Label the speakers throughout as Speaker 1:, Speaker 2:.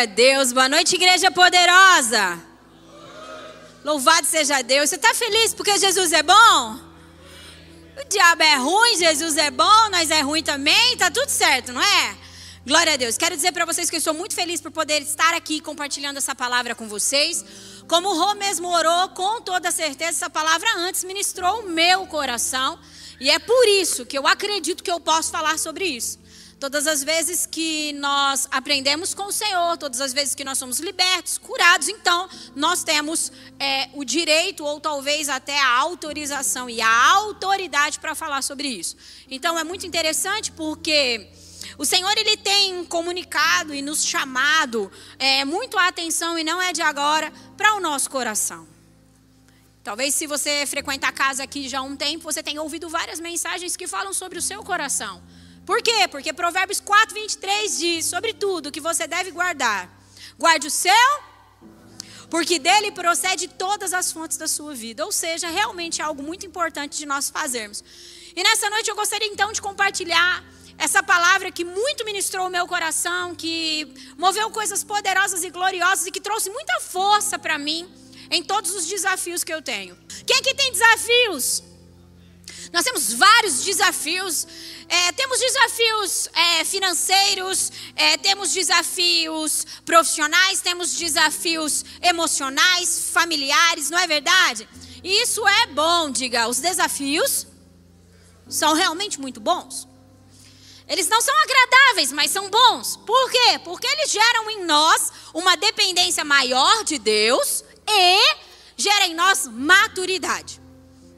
Speaker 1: Glória a Deus. Boa noite, igreja poderosa. Louvado seja Deus. Você está feliz porque Jesus é bom? O diabo é ruim, Jesus é bom, nós é ruim também, tá tudo certo, não é? Glória a Deus. Quero dizer para vocês que eu estou muito feliz por poder estar aqui compartilhando essa palavra com vocês. Como o Rô mesmo orou, com toda certeza, essa palavra antes ministrou o meu coração. E é por isso que eu acredito que eu posso falar sobre isso. Todas as vezes que nós aprendemos com o Senhor, todas as vezes que nós somos libertos, curados, então nós temos é, o direito ou talvez até a autorização e a autoridade para falar sobre isso. Então é muito interessante porque o Senhor ele tem comunicado e nos chamado é, muito a atenção e não é de agora para o nosso coração. Talvez se você frequenta a casa aqui já há um tempo, você tenha ouvido várias mensagens que falam sobre o seu coração. Por quê? Porque Provérbios 4, 23 diz: sobre tudo que você deve guardar, guarde o seu, porque dele procede todas as fontes da sua vida. Ou seja, realmente é algo muito importante de nós fazermos. E nessa noite eu gostaria então de compartilhar essa palavra que muito ministrou o meu coração, que moveu coisas poderosas e gloriosas e que trouxe muita força para mim em todos os desafios que eu tenho. Quem aqui tem desafios? Nós temos vários desafios. É, temos desafios é, financeiros, é, temos desafios profissionais, temos desafios emocionais, familiares, não é verdade? E isso é bom, diga. Os desafios são realmente muito bons. Eles não são agradáveis, mas são bons. Por quê? Porque eles geram em nós uma dependência maior de Deus e geram em nós maturidade.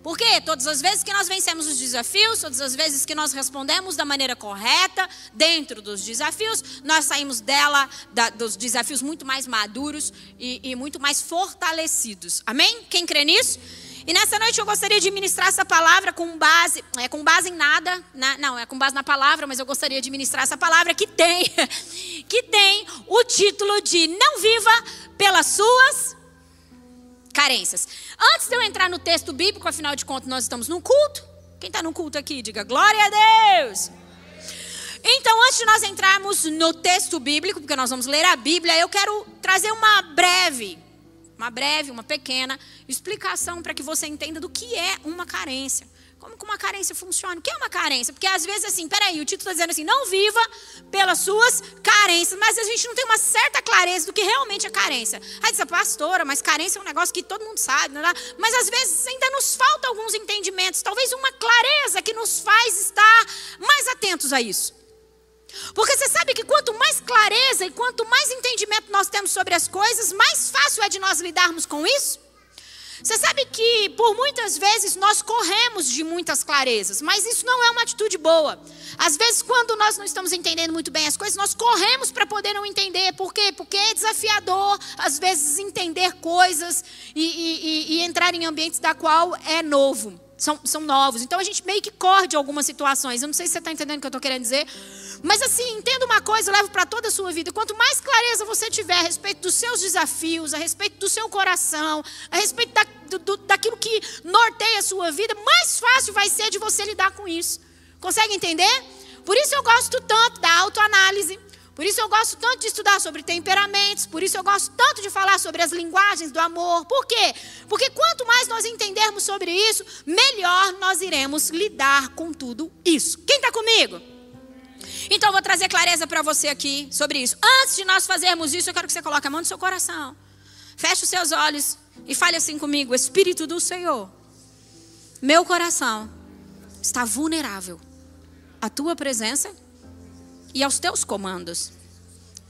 Speaker 1: Porque todas as vezes que nós vencemos os desafios, todas as vezes que nós respondemos da maneira correta, dentro dos desafios, nós saímos dela, da, dos desafios muito mais maduros e, e muito mais fortalecidos. Amém? Quem crê nisso? E nessa noite eu gostaria de ministrar essa palavra com base, é com base em nada, né? não, é com base na palavra, mas eu gostaria de ministrar essa palavra que tem, que tem o título de Não viva pelas suas carências. Antes de eu entrar no texto bíblico, afinal de contas, nós estamos num culto. Quem está no culto aqui, diga glória a Deus. Então, antes de nós entrarmos no texto bíblico, porque nós vamos ler a Bíblia, eu quero trazer uma breve, uma breve, uma pequena explicação para que você entenda do que é uma carência. Como que uma carência funciona? O que é uma carência? Porque às vezes, assim, peraí, o título está dizendo assim, não viva pelas suas carências, mas a gente não tem uma certa clareza do que realmente é carência. Aí diz a pastora, mas carência é um negócio que todo mundo sabe, não é? mas às vezes ainda nos falta alguns entendimentos, talvez uma clareza que nos faz estar mais atentos a isso. Porque você sabe que quanto mais clareza e quanto mais entendimento nós temos sobre as coisas, mais fácil é de nós lidarmos com isso. Você sabe que por muitas vezes nós corremos de muitas clarezas, mas isso não é uma atitude boa. Às vezes, quando nós não estamos entendendo muito bem as coisas, nós corremos para poder não entender. Por quê? Porque é desafiador, às vezes, entender coisas e, e, e entrar em ambientes da qual é novo são, são novos. Então a gente meio que corre de algumas situações. Eu não sei se você está entendendo o que eu estou querendo dizer. Mas assim, entenda uma coisa, eu levo para toda a sua vida. Quanto mais clareza você tiver a respeito dos seus desafios, a respeito do seu coração, a respeito da, do, daquilo que norteia a sua vida, mais fácil vai ser de você lidar com isso. Consegue entender? Por isso eu gosto tanto da autoanálise. Por isso eu gosto tanto de estudar sobre temperamentos, por isso eu gosto tanto de falar sobre as linguagens do amor. Por quê? Porque quanto mais nós entendermos sobre isso, melhor nós iremos lidar com tudo isso. Quem está comigo? Então eu vou trazer clareza para você aqui sobre isso. Antes de nós fazermos isso, eu quero que você coloque a mão no seu coração. Feche os seus olhos e fale assim comigo: Espírito do Senhor, meu coração está vulnerável à tua presença e aos teus comandos.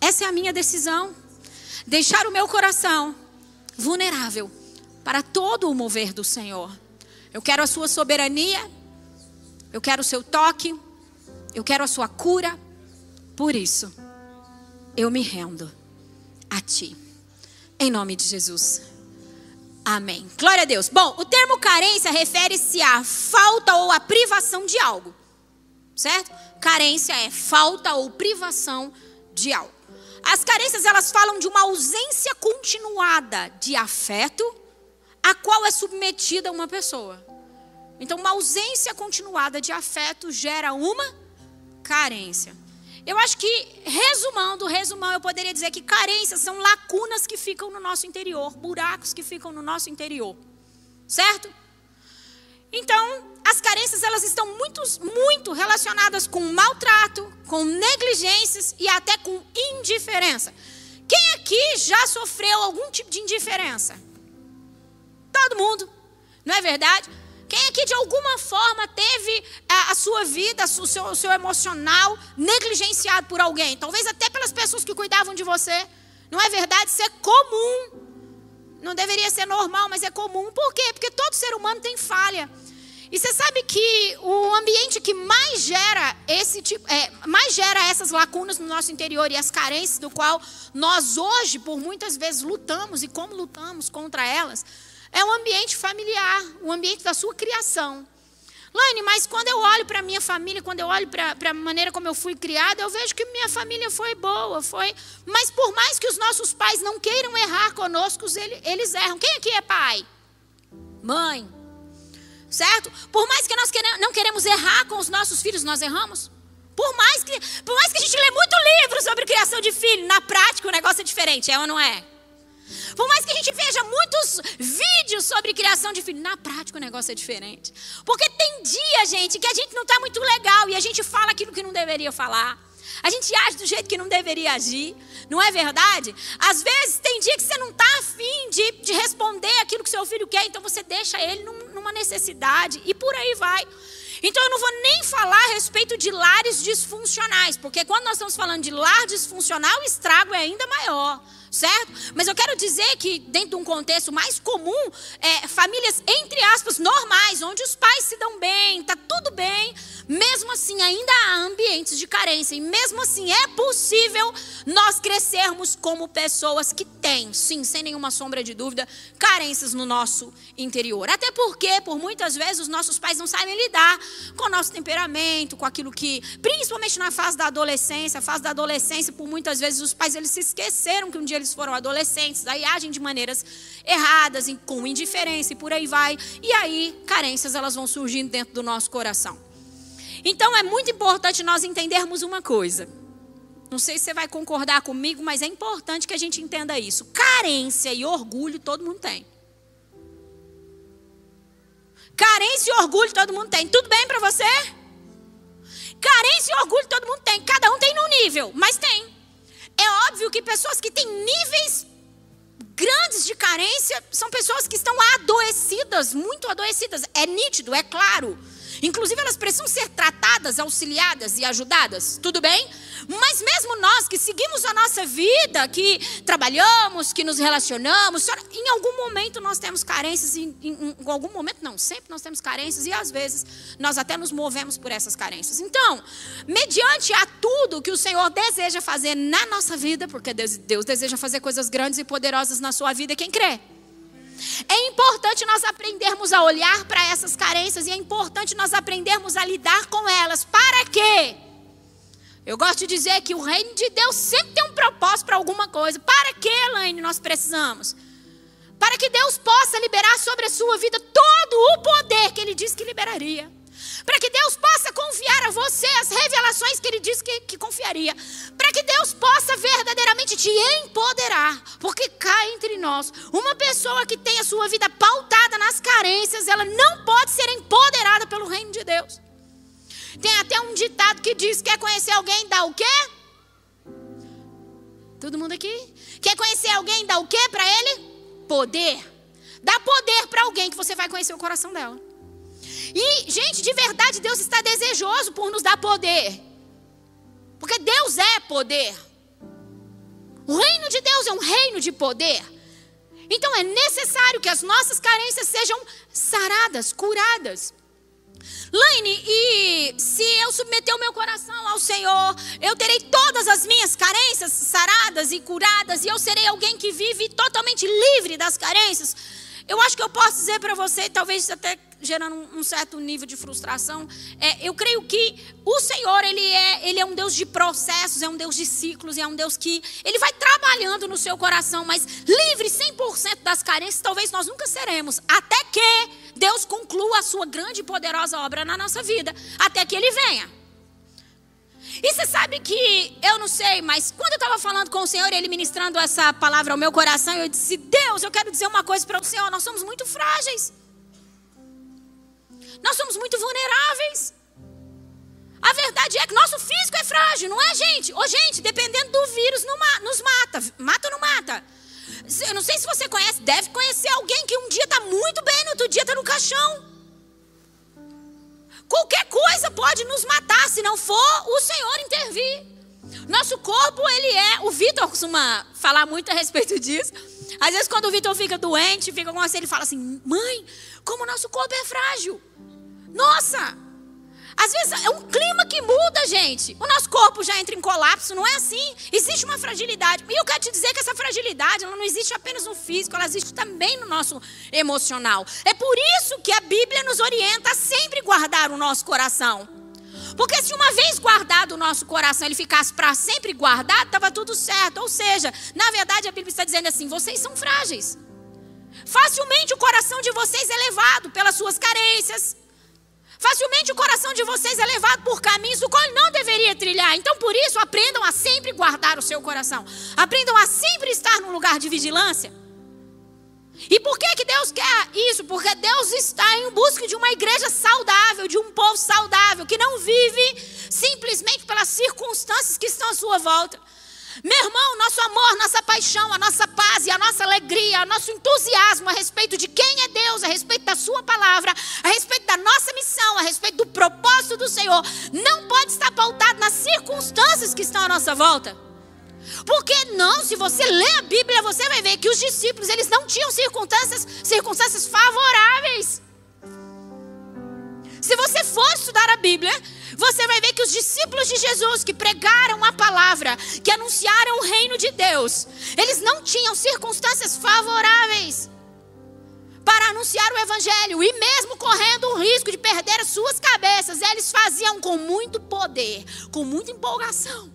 Speaker 1: Essa é a minha decisão. Deixar o meu coração vulnerável para todo o mover do Senhor. Eu quero a sua soberania, eu quero o seu toque, eu quero a sua cura. Por isso, eu me rendo a ti. Em nome de Jesus. Amém. Glória a Deus. Bom, o termo carência refere-se à falta ou à privação de algo. Certo? Carência é falta ou privação de algo. As carências elas falam de uma ausência continuada de afeto a qual é submetida uma pessoa. Então, uma ausência continuada de afeto gera uma carência. Eu acho que, resumando, resumão, eu poderia dizer que carências são lacunas que ficam no nosso interior, buracos que ficam no nosso interior. Certo? Então, as carências elas estão muito, muito relacionadas com maltrato, com negligências e até com indiferença. Quem aqui já sofreu algum tipo de indiferença? Todo mundo, não é verdade? Quem aqui de alguma forma teve a, a sua vida, o seu, o seu emocional negligenciado por alguém? Talvez até pelas pessoas que cuidavam de você. Não é verdade? Isso é comum. Não deveria ser normal, mas é comum. Por quê? Porque todo ser humano tem falha. E você sabe que o ambiente que mais gera esse tipo, é, mais gera essas lacunas no nosso interior e as carências do qual nós hoje, por muitas vezes, lutamos e como lutamos contra elas, é o ambiente familiar, o ambiente da sua criação. Laine, mas quando eu olho para a minha família, quando eu olho para a maneira como eu fui criada, eu vejo que minha família foi boa, foi. Mas por mais que os nossos pais não queiram errar conosco, eles erram. Quem aqui é pai? Mãe. Certo? Por mais que nós não queremos errar com os nossos filhos, nós erramos. Por mais que, por mais que a gente lê muito livro sobre criação de filho, na prática o negócio é diferente, é ou não é? Por mais que a gente veja muitos vídeos sobre criação de filho, na prática o negócio é diferente. Porque tem dia, gente, que a gente não está muito legal e a gente fala aquilo que não deveria falar. A gente age do jeito que não deveria agir, não é verdade? Às vezes tem dia que você não está afim de, de responder aquilo que seu filho quer, então você deixa ele num, numa necessidade e por aí vai. Então eu não vou nem falar a respeito de lares disfuncionais, porque quando nós estamos falando de lar disfuncional, o estrago é ainda maior certo? Mas eu quero dizer que, dentro de um contexto mais comum, é, famílias, entre aspas, normais, onde os pais se dão bem, está tudo bem, mesmo assim ainda há ambientes de carência. E mesmo assim é possível nós crescermos como pessoas que têm, sim, sem nenhuma sombra de dúvida, carências no nosso interior. Até porque, por muitas vezes, os nossos pais não sabem lidar com o nosso temperamento, com aquilo que, principalmente na fase da adolescência, fase da adolescência, por muitas vezes os pais eles se esqueceram que um dia eles foram adolescentes, aí agem de maneiras erradas, com indiferença e por aí vai. E aí, carências elas vão surgindo dentro do nosso coração. Então é muito importante nós entendermos uma coisa. Não sei se você vai concordar comigo, mas é importante que a gente entenda isso. Carência e orgulho todo mundo tem. Carência e orgulho todo mundo tem. Tudo bem para você? Carência e orgulho todo mundo tem. Cada um tem num nível, mas tem. É óbvio que pessoas que têm níveis grandes de carência são pessoas que estão adoecidas, muito adoecidas. É nítido, é claro. Inclusive, elas precisam ser tratadas, auxiliadas e ajudadas. Tudo bem? Mas mesmo nós que seguimos a nossa vida, que trabalhamos, que nos relacionamos, em algum momento nós temos carências, em, em, em algum momento não, sempre nós temos carências e às vezes nós até nos movemos por essas carências. Então, mediante a tudo que o Senhor deseja fazer na nossa vida, porque Deus, Deus deseja fazer coisas grandes e poderosas na sua vida, quem crê? É importante nós aprendermos a olhar para essas carências e é importante nós aprendermos a lidar com elas. Para quê? Eu gosto de dizer que o reino de Deus sempre tem um propósito para alguma coisa. Para que, Elaine, nós precisamos? Para que Deus possa liberar sobre a sua vida todo o poder que Ele disse que liberaria. Para que Deus possa confiar a você as revelações que Ele disse que, que confiaria. Para que Deus possa verdadeiramente te empoderar. Porque cá entre nós, uma pessoa que tem a sua vida pautada nas carências, ela não pode ser empoderada pelo reino de Deus. Tem até um ditado que diz: quer conhecer alguém, dá o quê? Todo mundo aqui? Quer conhecer alguém, dá o quê para ele? Poder. Dá poder para alguém que você vai conhecer o coração dela. E, gente, de verdade, Deus está desejoso por nos dar poder. Porque Deus é poder. O reino de Deus é um reino de poder. Então é necessário que as nossas carências sejam saradas, curadas. Laine, e se eu submeter o meu coração ao Senhor, eu terei todas as minhas carências saradas e curadas, e eu serei alguém que vive totalmente livre das carências. Eu acho que eu posso dizer para você, talvez até gerando um certo nível de frustração. É, eu creio que o Senhor, ele é, ele é um Deus de processos, é um Deus de ciclos, é um Deus que ele vai trabalhando no seu coração, mas livre 100% das carências, talvez nós nunca seremos, até que Deus conclua a sua grande e poderosa obra na nossa vida, até que ele venha. E você sabe que, eu não sei, mas quando eu estava falando com o Senhor, ele ministrando essa palavra ao meu coração, eu disse: Deus, eu quero dizer uma coisa para o Senhor, nós somos muito frágeis. Nós somos muito vulneráveis. A verdade é que nosso físico é frágil, não é, gente? Ô, gente, dependendo do vírus, nos mata. Mata ou não mata? Eu não sei se você conhece, deve conhecer alguém que um dia está muito bem, no outro dia está no caixão. Qualquer coisa pode nos matar se não for o Senhor intervir. Nosso corpo, ele é. O Vitor costuma falar muito a respeito disso. Às vezes, quando o Vitor fica doente, fica com assim, ele fala assim: Mãe, como o nosso corpo é frágil. Nossa! Às vezes é um clima que muda, gente. O nosso corpo já entra em colapso, não é assim? Existe uma fragilidade. E eu quero te dizer que essa fragilidade, ela não existe apenas no físico, ela existe também no nosso emocional. É por isso que a Bíblia nos orienta a sempre guardar o nosso coração. Porque se uma vez guardado o nosso coração, ele ficasse para sempre guardado, estava tudo certo. Ou seja, na verdade a Bíblia está dizendo assim: vocês são frágeis. Facilmente o coração de vocês é levado pelas suas carências, Facilmente o coração de vocês é levado por caminhos do qual não deveria trilhar. Então, por isso, aprendam a sempre guardar o seu coração. Aprendam a sempre estar num lugar de vigilância. E por que, que Deus quer isso? Porque Deus está em busca de uma igreja saudável, de um povo saudável, que não vive simplesmente pelas circunstâncias que estão à sua volta. Meu irmão, nosso amor, nossa paixão, a nossa paz e a nossa alegria, o nosso entusiasmo a respeito de quem é Deus, a respeito da Sua palavra, a respeito da nossa missão, a respeito do propósito do Senhor, não pode estar pautado nas circunstâncias que estão à nossa volta. Porque não, se você lê a Bíblia, você vai ver que os discípulos, eles não tinham circunstâncias, circunstâncias favoráveis. Se você for estudar a Bíblia, você vai ver que os discípulos de Jesus que pregaram a palavra, que anunciaram o reino de Deus, eles não tinham circunstâncias favoráveis para anunciar o evangelho e mesmo correndo o risco de perder as suas cabeças, eles faziam com muito poder, com muita empolgação.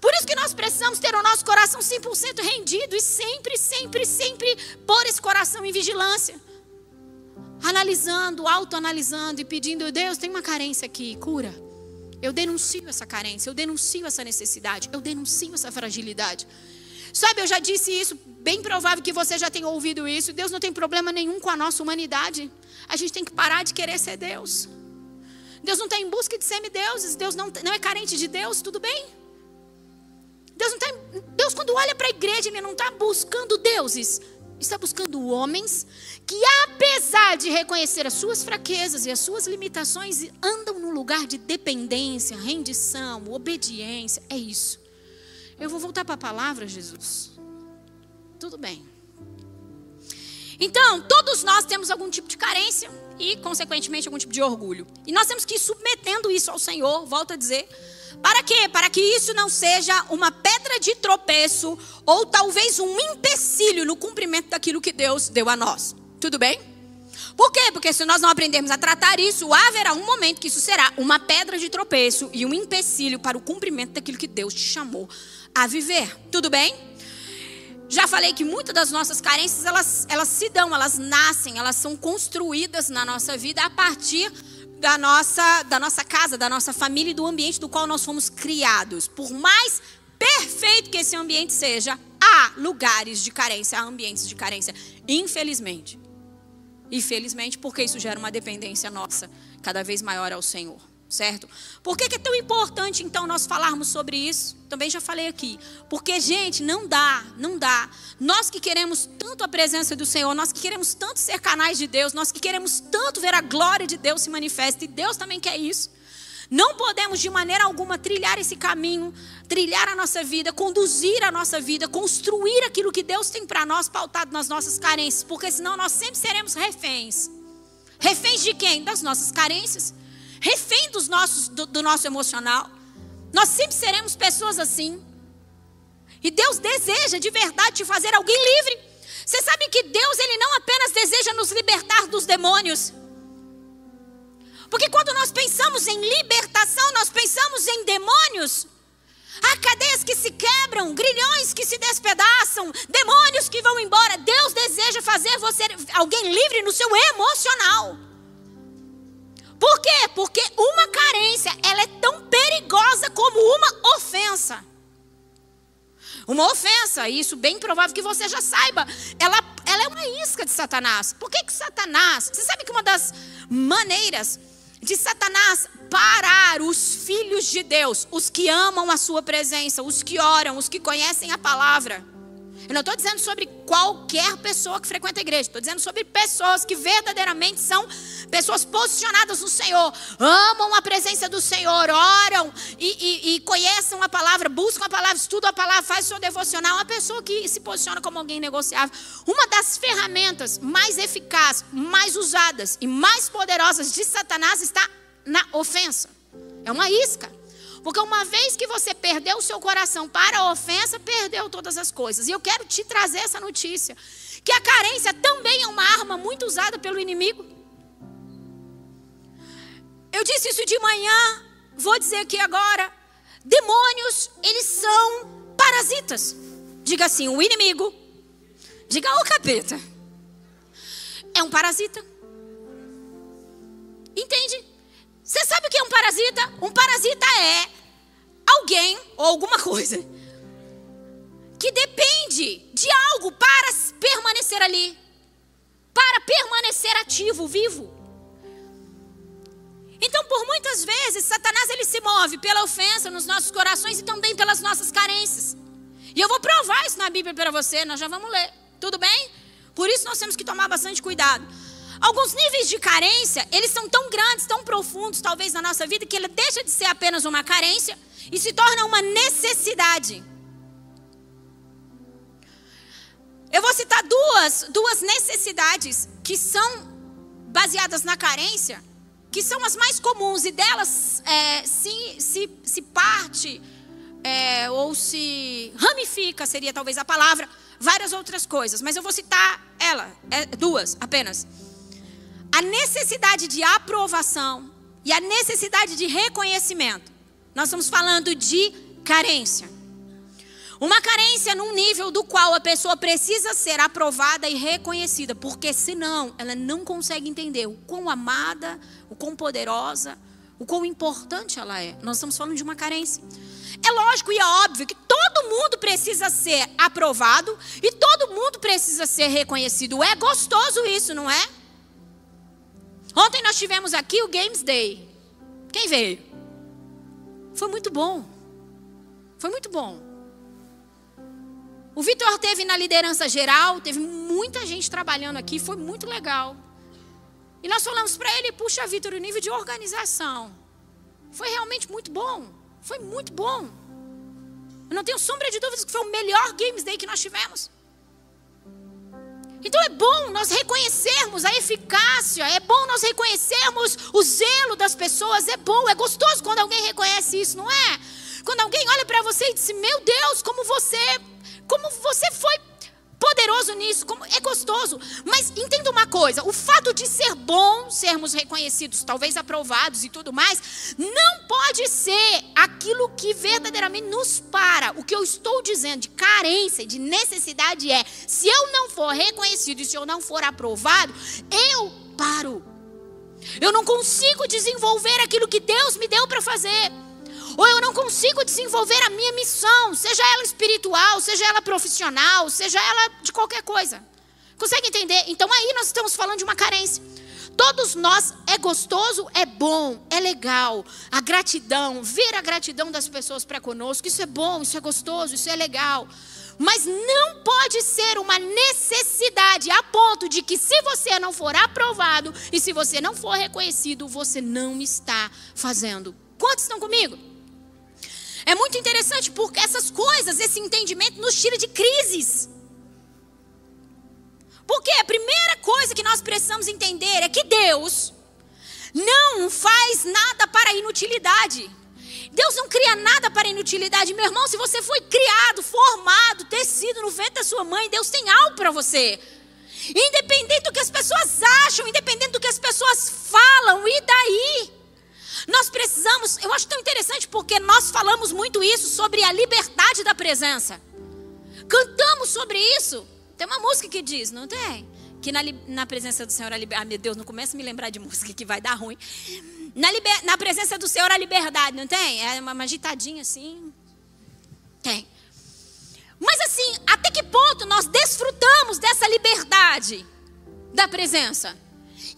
Speaker 1: Por isso que nós precisamos ter o nosso coração 100% rendido e sempre, sempre, sempre pôr esse coração em vigilância analisando, autoanalisando e pedindo: Deus, tem uma carência aqui, cura. Eu denuncio essa carência, eu denuncio essa necessidade, eu denuncio essa fragilidade. Sabe, eu já disse isso, bem provável que você já tenha ouvido isso. Deus não tem problema nenhum com a nossa humanidade. A gente tem que parar de querer ser Deus. Deus não está em busca de semideuses. Deus não, não é carente de Deus, tudo bem? Deus não tá, Deus quando olha para a igreja, ele não está buscando deuses está buscando homens que, apesar de reconhecer as suas fraquezas e as suas limitações, andam num lugar de dependência, rendição, obediência. É isso. Eu vou voltar para a palavra, Jesus. Tudo bem. Então, todos nós temos algum tipo de carência e, consequentemente, algum tipo de orgulho. E nós temos que ir submetendo isso ao Senhor, volto a dizer, para quê? Para que isso não seja uma pedra de tropeço ou talvez um empecilho no cumprimento daquilo que Deus deu a nós. Tudo bem? Por quê? Porque se nós não aprendermos a tratar isso, haverá um momento que isso será uma pedra de tropeço e um empecilho para o cumprimento daquilo que Deus te chamou a viver. Tudo bem? Já falei que muitas das nossas carências, elas, elas se dão, elas nascem, elas são construídas na nossa vida a partir da nossa, da nossa casa, da nossa família e do ambiente do qual nós fomos criados. Por mais perfeito que esse ambiente seja, há lugares de carência, há ambientes de carência. Infelizmente. Infelizmente, porque isso gera uma dependência nossa cada vez maior ao Senhor certo? Por que, que, é tão importante então nós falarmos sobre isso? Também já falei aqui. Porque, gente, não dá, não dá. Nós que queremos tanto a presença do Senhor, nós que queremos tanto ser canais de Deus, nós que queremos tanto ver a glória de Deus se manifesta, e Deus também quer isso. Não podemos de maneira alguma trilhar esse caminho, trilhar a nossa vida, conduzir a nossa vida, construir aquilo que Deus tem para nós, pautado nas nossas carências, porque senão nós sempre seremos reféns. Reféns de quem? Das nossas carências refém dos nossos, do, do nosso emocional. Nós sempre seremos pessoas assim. E Deus deseja de verdade te fazer alguém livre. Você sabe que Deus ele não apenas deseja nos libertar dos demônios. Porque quando nós pensamos em libertação, nós pensamos em demônios. Há cadeias que se quebram, grilhões que se despedaçam, demônios que vão embora. Deus deseja fazer você alguém livre no seu emocional. Por quê? Porque uma carência, ela é tão perigosa como uma ofensa. Uma ofensa, e isso bem provável que você já saiba, ela, ela é uma isca de Satanás. Por que, que Satanás? Você sabe que uma das maneiras de Satanás parar os filhos de Deus, os que amam a sua presença, os que oram, os que conhecem a palavra, eu não estou dizendo sobre qualquer pessoa que frequenta a igreja. Estou dizendo sobre pessoas que verdadeiramente são pessoas posicionadas no Senhor, amam a presença do Senhor, oram e, e, e conhecem a palavra, buscam a palavra, estudam a palavra, fazem sua devocional. Uma pessoa que se posiciona como alguém negociável. Uma das ferramentas mais eficazes, mais usadas e mais poderosas de Satanás está na ofensa. É uma isca. Porque uma vez que você perdeu o seu coração para a ofensa, perdeu todas as coisas. E eu quero te trazer essa notícia: que a carência também é uma arma muito usada pelo inimigo. Eu disse isso de manhã, vou dizer aqui agora. Demônios, eles são parasitas. Diga assim, o inimigo. Diga o capeta. É um parasita. Entende? Você sabe o que é um parasita? Um parasita é alguém ou alguma coisa que depende de algo para permanecer ali, para permanecer ativo, vivo. Então, por muitas vezes, Satanás ele se move pela ofensa nos nossos corações e também pelas nossas carências. E eu vou provar isso na Bíblia para você, nós já vamos ler. Tudo bem? Por isso nós temos que tomar bastante cuidado. Alguns níveis de carência, eles são tão grandes, tão profundos, talvez na nossa vida, que ele deixa de ser apenas uma carência e se torna uma necessidade. Eu vou citar duas, duas necessidades que são baseadas na carência, que são as mais comuns, e delas é, se, se, se parte é, ou se ramifica, seria talvez a palavra, várias outras coisas, mas eu vou citar ela, é, duas apenas a necessidade de aprovação e a necessidade de reconhecimento. Nós estamos falando de carência. Uma carência num nível do qual a pessoa precisa ser aprovada e reconhecida, porque senão ela não consegue entender o quão amada, o quão poderosa, o quão importante ela é. Nós estamos falando de uma carência. É lógico e é óbvio que todo mundo precisa ser aprovado e todo mundo precisa ser reconhecido. É gostoso isso, não é? Ontem nós tivemos aqui o Games Day. Quem veio? Foi muito bom. Foi muito bom. O Vitor teve na liderança geral, teve muita gente trabalhando aqui, foi muito legal. E nós falamos para ele, puxa, Vitor, o nível de organização foi realmente muito bom. Foi muito bom. Eu não tenho sombra de dúvidas que foi o melhor Games Day que nós tivemos. Então é bom nós reconhecermos a eficácia, é bom nós reconhecermos o zelo das pessoas, é bom, é gostoso quando alguém reconhece isso, não é? Quando alguém olha para você e diz: "Meu Deus, como você, como você foi poderoso nisso, como é gostoso. Mas entenda uma coisa: o fato de ser bom, sermos reconhecidos, talvez aprovados e tudo mais, não pode ser aquilo que verdadeiramente nos para. O que eu estou dizendo de carência, de necessidade é: se eu não for reconhecido e se eu não for aprovado, eu paro. Eu não consigo desenvolver aquilo que Deus me deu para fazer ou eu não consigo desenvolver a minha missão, seja ela espiritual, seja ela profissional, seja ela de qualquer coisa. Consegue entender? Então aí nós estamos falando de uma carência. Todos nós é gostoso, é bom, é legal. A gratidão, ver a gratidão das pessoas para conosco, isso é bom, isso é gostoso, isso é legal. Mas não pode ser uma necessidade a ponto de que, se você não for aprovado e se você não for reconhecido, você não está fazendo. Quantos estão comigo? É muito interessante porque essas coisas, esse entendimento nos tira de crises. Porque a primeira coisa que nós precisamos entender é que Deus não faz nada para inutilidade. Deus não cria nada para inutilidade. Meu irmão, se você foi criado, formado, tecido no ventre da sua mãe, Deus tem algo para você. Independente do que as pessoas acham, independente do que as pessoas falam, e daí? Nós precisamos, eu acho tão interessante porque nós falamos muito isso sobre a liberdade da presença. Cantamos sobre isso. Tem uma música que diz, não tem? que na, na presença do Senhor a liberdade. Ah, meu Deus, não começa a me lembrar de música que vai dar ruim. Na, liber, na presença do Senhor a liberdade, não tem? É uma, uma agitadinha assim. Tem. Mas assim, até que ponto nós desfrutamos dessa liberdade da presença?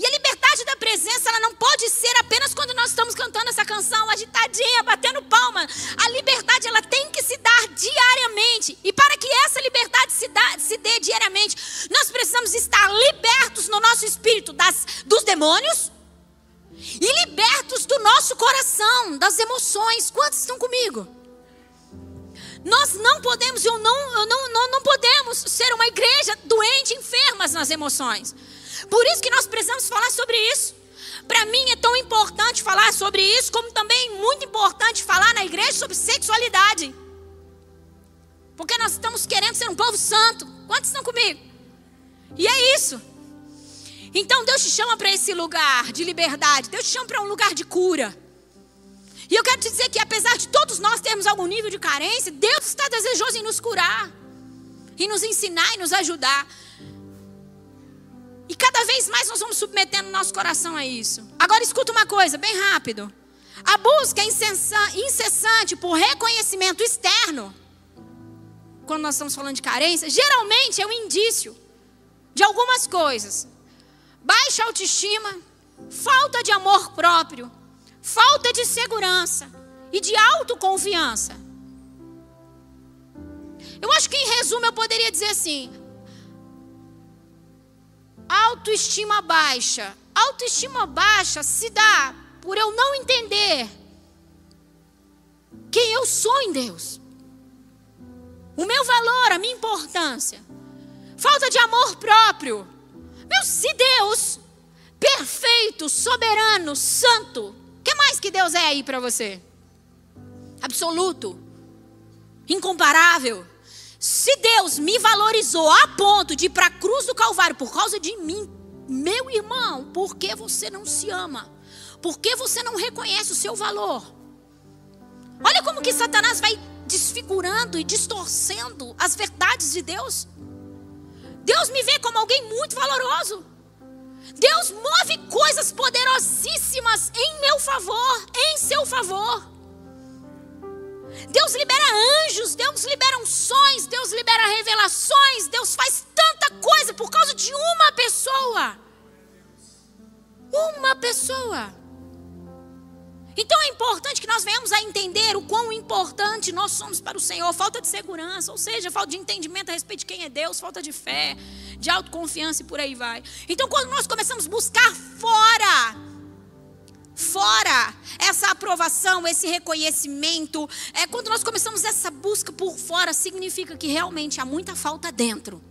Speaker 1: E a liberdade da presença, ela não pode ser apenas quando nós estamos cantando essa canção agitadinha, batendo palma. A liberdade, ela tem que se dar diariamente. E para que essa liberdade se, dá, se dê diariamente, nós precisamos estar libertos no nosso espírito das, dos demônios e libertos do nosso coração, das emoções. Quantos estão comigo? Nós não podemos, eu não, eu não, não, não podemos ser uma igreja doente, enfermas nas emoções. Por isso que nós precisamos falar sobre isso. Para mim é tão importante falar sobre isso, como também muito importante falar na igreja sobre sexualidade. Porque nós estamos querendo ser um povo santo. Quantos estão comigo? E é isso. Então Deus te chama para esse lugar de liberdade. Deus te chama para um lugar de cura. E eu quero te dizer que apesar de todos nós termos algum nível de carência, Deus está desejoso em nos curar. E nos ensinar e nos ajudar. E cada vez mais nós vamos submetendo nosso coração a isso. Agora escuta uma coisa, bem rápido. A busca incessante por reconhecimento externo, quando nós estamos falando de carência, geralmente é um indício de algumas coisas: baixa autoestima, falta de amor próprio, falta de segurança e de autoconfiança. Eu acho que em resumo eu poderia dizer assim: autoestima baixa. Autoestima baixa se dá por eu não entender quem eu sou em Deus. O meu valor, a minha importância. Falta de amor próprio. Meu, se Deus, perfeito, soberano, santo, o que mais que Deus é aí para você? Absoluto, incomparável. Se Deus me valorizou a ponto de ir para a cruz do Calvário por causa de mim, meu irmão, por que você não se ama? Por que você não reconhece o seu valor? Olha como que Satanás vai desfigurando e distorcendo as verdades de Deus. Deus me vê como alguém muito valoroso. Deus move coisas poderosíssimas em meu favor, em seu favor. Deus libera anjos, Deus libera unções, Deus libera revelações, Deus faz tanta coisa por causa de uma pessoa. Uma pessoa. Então é importante que nós venhamos a entender o quão importante nós somos para o Senhor. Falta de segurança, ou seja, falta de entendimento a respeito de quem é Deus, falta de fé, de autoconfiança e por aí vai. Então, quando nós começamos a buscar fora fora essa aprovação, esse reconhecimento, é quando nós começamos essa busca por fora, significa que realmente há muita falta dentro.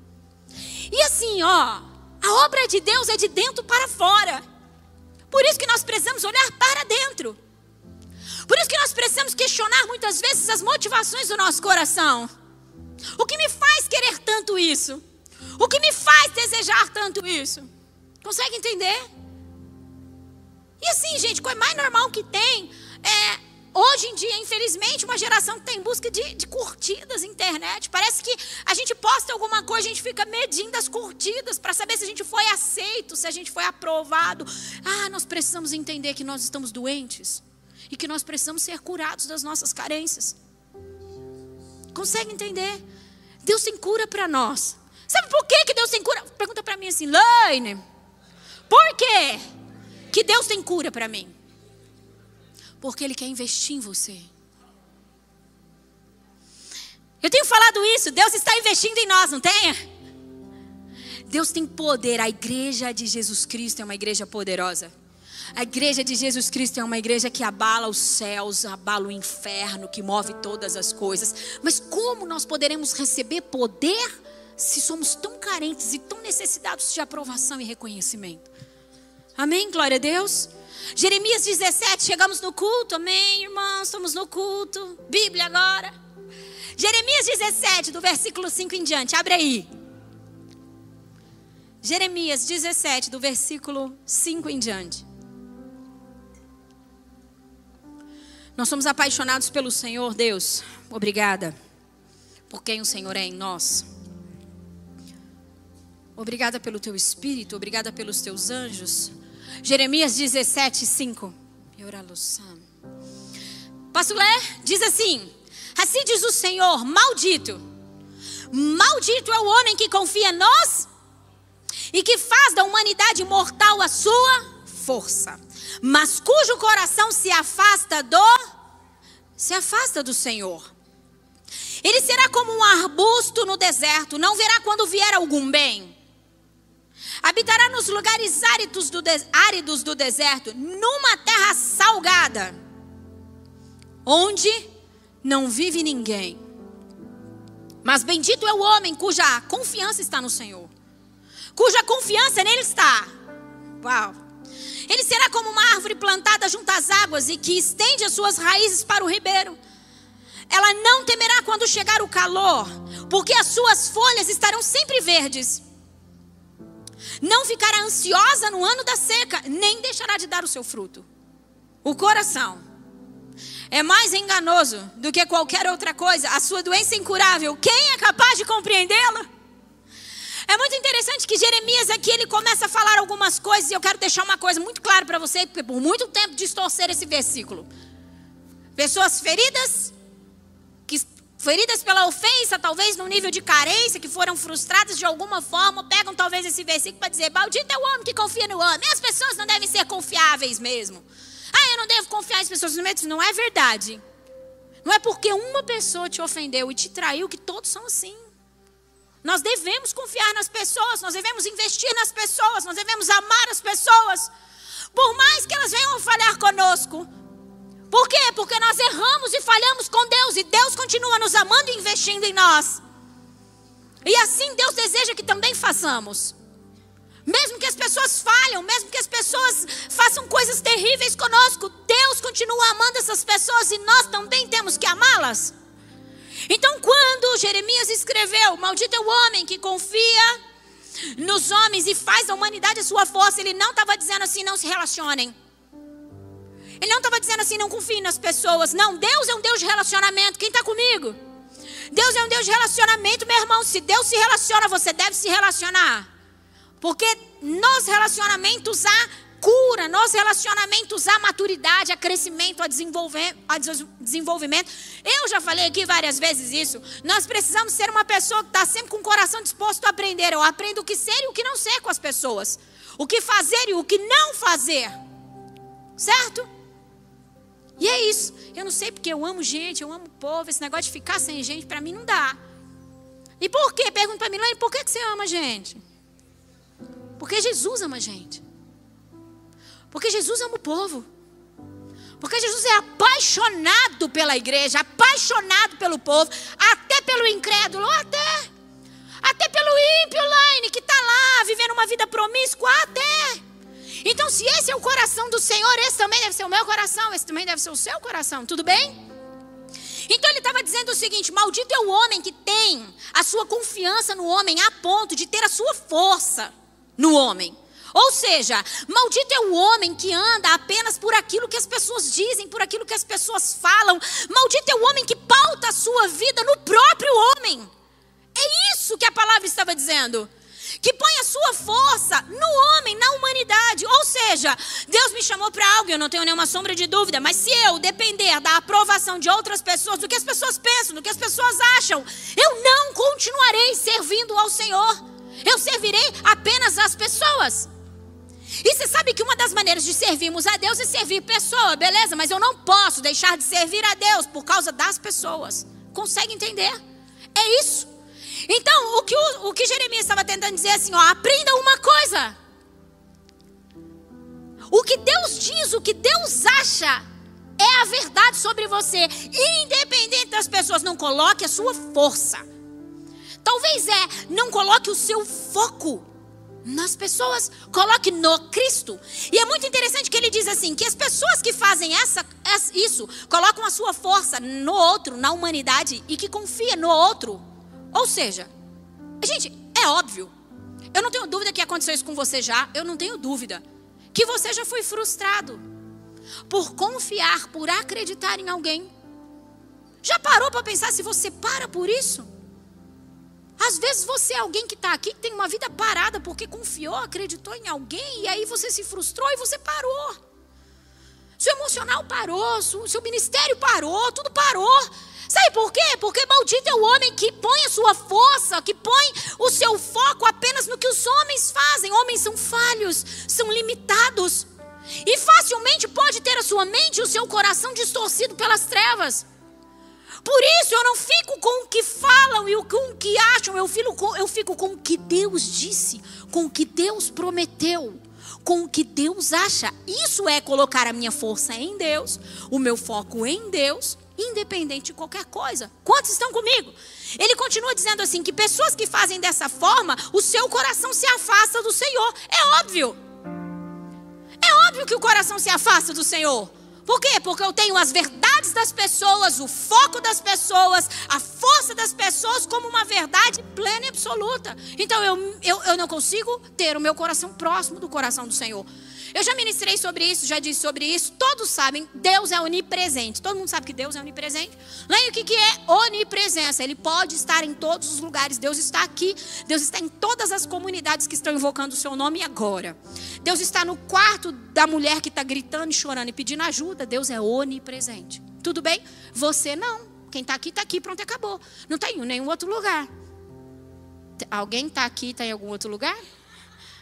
Speaker 1: E assim, ó, a obra de Deus é de dentro para fora. Por isso que nós precisamos olhar para dentro. Por isso que nós precisamos questionar muitas vezes as motivações do nosso coração. O que me faz querer tanto isso? O que me faz desejar tanto isso? Consegue entender? E assim, gente, coisa mais normal que tem é, hoje em dia, infelizmente, uma geração que está em busca de, de curtidas na internet. Parece que a gente posta alguma coisa, a gente fica medindo as curtidas para saber se a gente foi aceito, se a gente foi aprovado. Ah, nós precisamos entender que nós estamos doentes e que nós precisamos ser curados das nossas carências. Consegue entender? Deus tem cura para nós. Sabe por que, que Deus tem cura? Pergunta para mim assim, Laine, por quê? Que Deus tem cura para mim? Porque Ele quer investir em você. Eu tenho falado isso, Deus está investindo em nós, não tem? Deus tem poder, a igreja de Jesus Cristo é uma igreja poderosa. A igreja de Jesus Cristo é uma igreja que abala os céus, abala o inferno, que move todas as coisas. Mas como nós poderemos receber poder se somos tão carentes e tão necessitados de aprovação e reconhecimento? Amém? Glória a Deus. Jeremias 17, chegamos no culto, amém, irmãos? Estamos no culto. Bíblia agora. Jeremias 17, do versículo 5 em diante, abre aí. Jeremias 17, do versículo 5 em diante. Nós somos apaixonados pelo Senhor, Deus. Obrigada por quem o Senhor é em nós. Obrigada pelo teu espírito, obrigada pelos teus anjos. Jeremias 17, 5. Posso ler? Diz assim: Assim diz o Senhor, maldito. Maldito é o homem que confia em nós e que faz da humanidade mortal a sua força, mas cujo coração se afasta do se afasta do Senhor. Ele será como um arbusto no deserto, não verá quando vier algum bem. Habitará nos lugares áridos do, áridos do deserto, numa terra salgada, onde não vive ninguém. Mas bendito é o homem cuja confiança está no Senhor, cuja confiança nele está. Uau! Ele será como uma árvore plantada junto às águas e que estende as suas raízes para o ribeiro. Ela não temerá quando chegar o calor, porque as suas folhas estarão sempre verdes. Não ficará ansiosa no ano da seca, nem deixará de dar o seu fruto. O coração é mais enganoso do que qualquer outra coisa. A sua doença é incurável. Quem é capaz de compreendê-la? É muito interessante que Jeremias aqui ele começa a falar algumas coisas e eu quero deixar uma coisa muito clara para você, porque por muito tempo distorcer esse versículo. Pessoas feridas, feridas pela ofensa, talvez no nível de carência, que foram frustradas de alguma forma, pegam talvez esse versículo para dizer: Maldito é o homem que confia no homem. As pessoas não devem ser confiáveis mesmo. Ah, eu não devo confiar nas pessoas. Não é verdade. Não é porque uma pessoa te ofendeu e te traiu que todos são assim. Nós devemos confiar nas pessoas, nós devemos investir nas pessoas, nós devemos amar as pessoas. Por mais que elas venham falhar conosco. Por quê? Porque nós erramos e falhamos com Deus e Deus continua nos amando e investindo em nós. E assim Deus deseja que também façamos. Mesmo que as pessoas falham, mesmo que as pessoas façam coisas terríveis conosco, Deus continua amando essas pessoas e nós também temos que amá-las. Então, quando Jeremias escreveu: Maldito é o homem que confia nos homens e faz da humanidade a sua força, ele não estava dizendo assim: não se relacionem. Ele não estava dizendo assim: não confie nas pessoas. Não, Deus é um Deus de relacionamento. Quem está comigo? Deus é um Deus de relacionamento, meu irmão. Se Deus se relaciona, você deve se relacionar. Porque nos relacionamentos há cura, nos relacionamentos há maturidade, há crescimento, há desenvolvimento. Eu já falei aqui várias vezes isso. Nós precisamos ser uma pessoa que está sempre com o coração disposto a aprender. Eu aprendo o que ser e o que não ser com as pessoas. O que fazer e o que não fazer. Certo? E é isso. Eu não sei porque eu amo gente, eu amo povo. Esse negócio de ficar sem gente, para mim não dá. E por quê? Pergunta para Milane, por que, que você ama gente? Porque Jesus ama gente. Porque Jesus ama o povo. Porque Jesus é apaixonado pela igreja, apaixonado pelo povo, até pelo incrédulo, até. Até pelo ímpio online que está lá vivendo uma vida promíscua, até. Então, se esse é o coração do Senhor, esse também deve ser o meu coração, esse também deve ser o seu coração, tudo bem? Então ele estava dizendo o seguinte: maldito é o homem que tem a sua confiança no homem a ponto de ter a sua força no homem. Ou seja, maldito é o homem que anda apenas por aquilo que as pessoas dizem, por aquilo que as pessoas falam. Maldito é o homem que pauta a sua vida no próprio homem. É isso que a palavra estava dizendo. Que põe a sua força no homem, na humanidade. Ou seja, Deus me chamou para algo, eu não tenho nenhuma sombra de dúvida. Mas se eu depender da aprovação de outras pessoas, do que as pessoas pensam, do que as pessoas acham, eu não continuarei servindo ao Senhor. Eu servirei apenas às pessoas. E você sabe que uma das maneiras de servirmos a Deus é servir pessoa, beleza? Mas eu não posso deixar de servir a Deus por causa das pessoas. Consegue entender? É isso. Então, o que, o, o que Jeremias estava tentando dizer é assim, ó, aprenda uma coisa. O que Deus diz, o que Deus acha, é a verdade sobre você. Independente das pessoas, não coloque a sua força. Talvez é, não coloque o seu foco nas pessoas, coloque no Cristo. E é muito interessante que ele diz assim: que as pessoas que fazem essa, isso colocam a sua força no outro, na humanidade, e que confia no outro. Ou seja, gente, é óbvio. Eu não tenho dúvida que aconteceu isso com você já. Eu não tenho dúvida que você já foi frustrado por confiar, por acreditar em alguém. Já parou para pensar se você para por isso?
Speaker 2: Às vezes você é alguém que está aqui que tem uma vida parada porque confiou, acreditou em alguém e aí você se frustrou e você parou. Seu emocional parou, seu ministério parou, tudo parou. Sabe por quê? Porque maldito é o homem que põe a sua força, que põe o seu foco apenas no que os homens fazem. Homens são falhos, são limitados. E facilmente pode ter a sua mente e o seu coração distorcido pelas trevas. Por isso eu não fico com o que falam e com o que acham, eu fico, com, eu fico com o que Deus disse, com o que Deus prometeu, com o que Deus acha. Isso é colocar a minha força em Deus, o meu foco em Deus, independente de qualquer coisa. Quantos estão comigo? Ele continua dizendo assim: que pessoas que fazem dessa forma, o seu coração se afasta do Senhor. É óbvio. É óbvio que o coração se afasta do Senhor. Por quê? Porque eu tenho as verdades das pessoas, o foco das pessoas, a força das pessoas como uma verdade plena e absoluta. Então eu, eu, eu não consigo ter o meu coração próximo do coração do Senhor. Eu já ministrei sobre isso, já disse sobre isso. Todos sabem, Deus é onipresente. Todo mundo sabe que Deus é onipresente. Leia o que, que é onipresença. Ele pode estar em todos os lugares. Deus está aqui. Deus está em todas as comunidades que estão invocando o seu nome agora. Deus está no quarto da mulher que está gritando e chorando e pedindo ajuda. Deus é onipresente. Tudo bem? Você não. Quem está aqui, está aqui, pronto, acabou. Não está em nenhum outro lugar. Alguém está aqui, está em algum outro lugar?